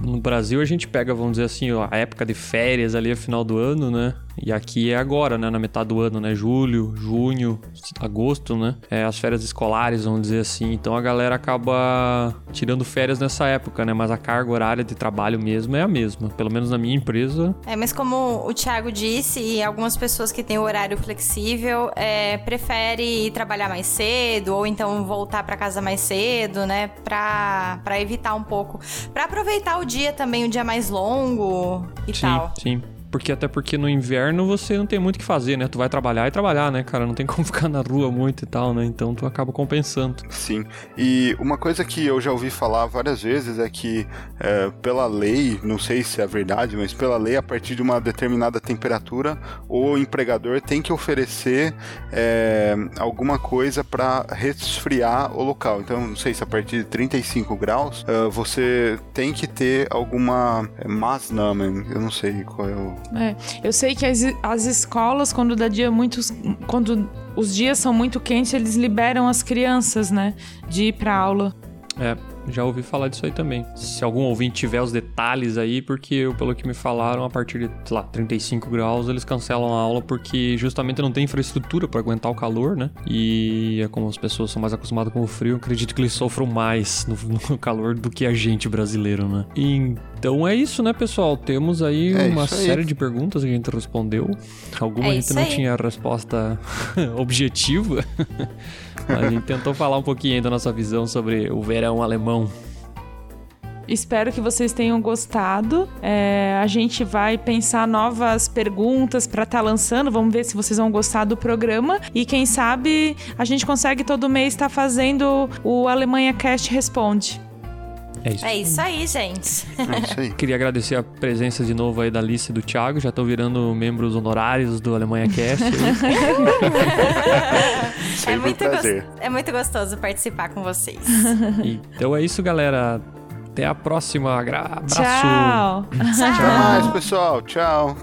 Speaker 2: no Brasil a gente pega, vamos dizer assim, a época de férias ali, a final do ano, né? E aqui é agora, né? Na metade do ano, né? Julho, junho, agosto, né? É as férias escolares, vamos dizer assim. Então a galera acaba tirando férias nessa época, né? Mas a carga horária de trabalho mesmo é a mesma. Pelo menos na minha empresa.
Speaker 4: É, mas como o Thiago disse, e algumas pessoas que têm o horário flexível é, prefere ir trabalhar mais cedo ou então voltar pra casa mais cedo, né? Pra, pra evitar um pouco. Pra aproveitar o dia também, o dia mais longo e
Speaker 2: sim,
Speaker 4: tal.
Speaker 2: sim. Porque até porque no inverno você não tem muito o que fazer, né? Tu vai trabalhar e trabalhar, né, cara? Não tem como (laughs) ficar na rua muito e tal, né? Então tu acaba compensando.
Speaker 5: Sim. E uma coisa que eu já ouvi falar várias vezes é que, é, pela lei, não sei se é verdade, mas pela lei, a partir de uma determinada temperatura, o empregador tem que oferecer é, alguma coisa para resfriar o local. Então, não sei se a partir de 35 graus, é, você tem que ter alguma é, Maßnahmen, eu não sei qual é o.
Speaker 3: É, eu sei que as, as escolas, quando dá dia muitos. Quando os dias são muito quentes, eles liberam as crianças, né? De ir pra aula.
Speaker 2: É, já ouvi falar disso aí também. Se algum ouvinte tiver os detalhes aí, porque eu, pelo que me falaram, a partir de, sei lá, 35 graus, eles cancelam a aula porque justamente não tem infraestrutura para aguentar o calor, né? E é como as pessoas são mais acostumadas com o frio, acredito que eles sofram mais no, (laughs) no calor do que a gente brasileiro, né? Então é isso, né, pessoal? Temos aí
Speaker 5: É
Speaker 2: uma
Speaker 5: aí.
Speaker 2: série de perguntas que a gente respondeu. Alguma
Speaker 4: É
Speaker 2: a gente não
Speaker 4: aí.
Speaker 2: tinha a resposta (laughs) objetiva. Mas (laughs) a gente tentou falar um pouquinho aí da nossa visão sobre o verão alemão.
Speaker 3: Espero que vocês tenham gostado. É, a gente vai pensar novas perguntas pra estar lançando. Vamos ver se vocês vão gostar do programa. E quem sabe a gente consegue todo mês estar fazendo o Alemanha Cast Responde.
Speaker 2: É isso.
Speaker 4: É isso aí, gente.
Speaker 5: É isso aí. (laughs)
Speaker 2: Queria agradecer a presença de novo aí da Alice e do Thiago. Já estão virando membros honorários do Alemanha Cast.
Speaker 4: É (laughs)
Speaker 5: um
Speaker 4: muito,
Speaker 5: prazer.
Speaker 4: gos- é muito gostoso participar com vocês.
Speaker 2: então é isso, galera. Até a próxima. Abraço.
Speaker 3: Tchau! (laughs)
Speaker 5: Até mais, pessoal. Tchau.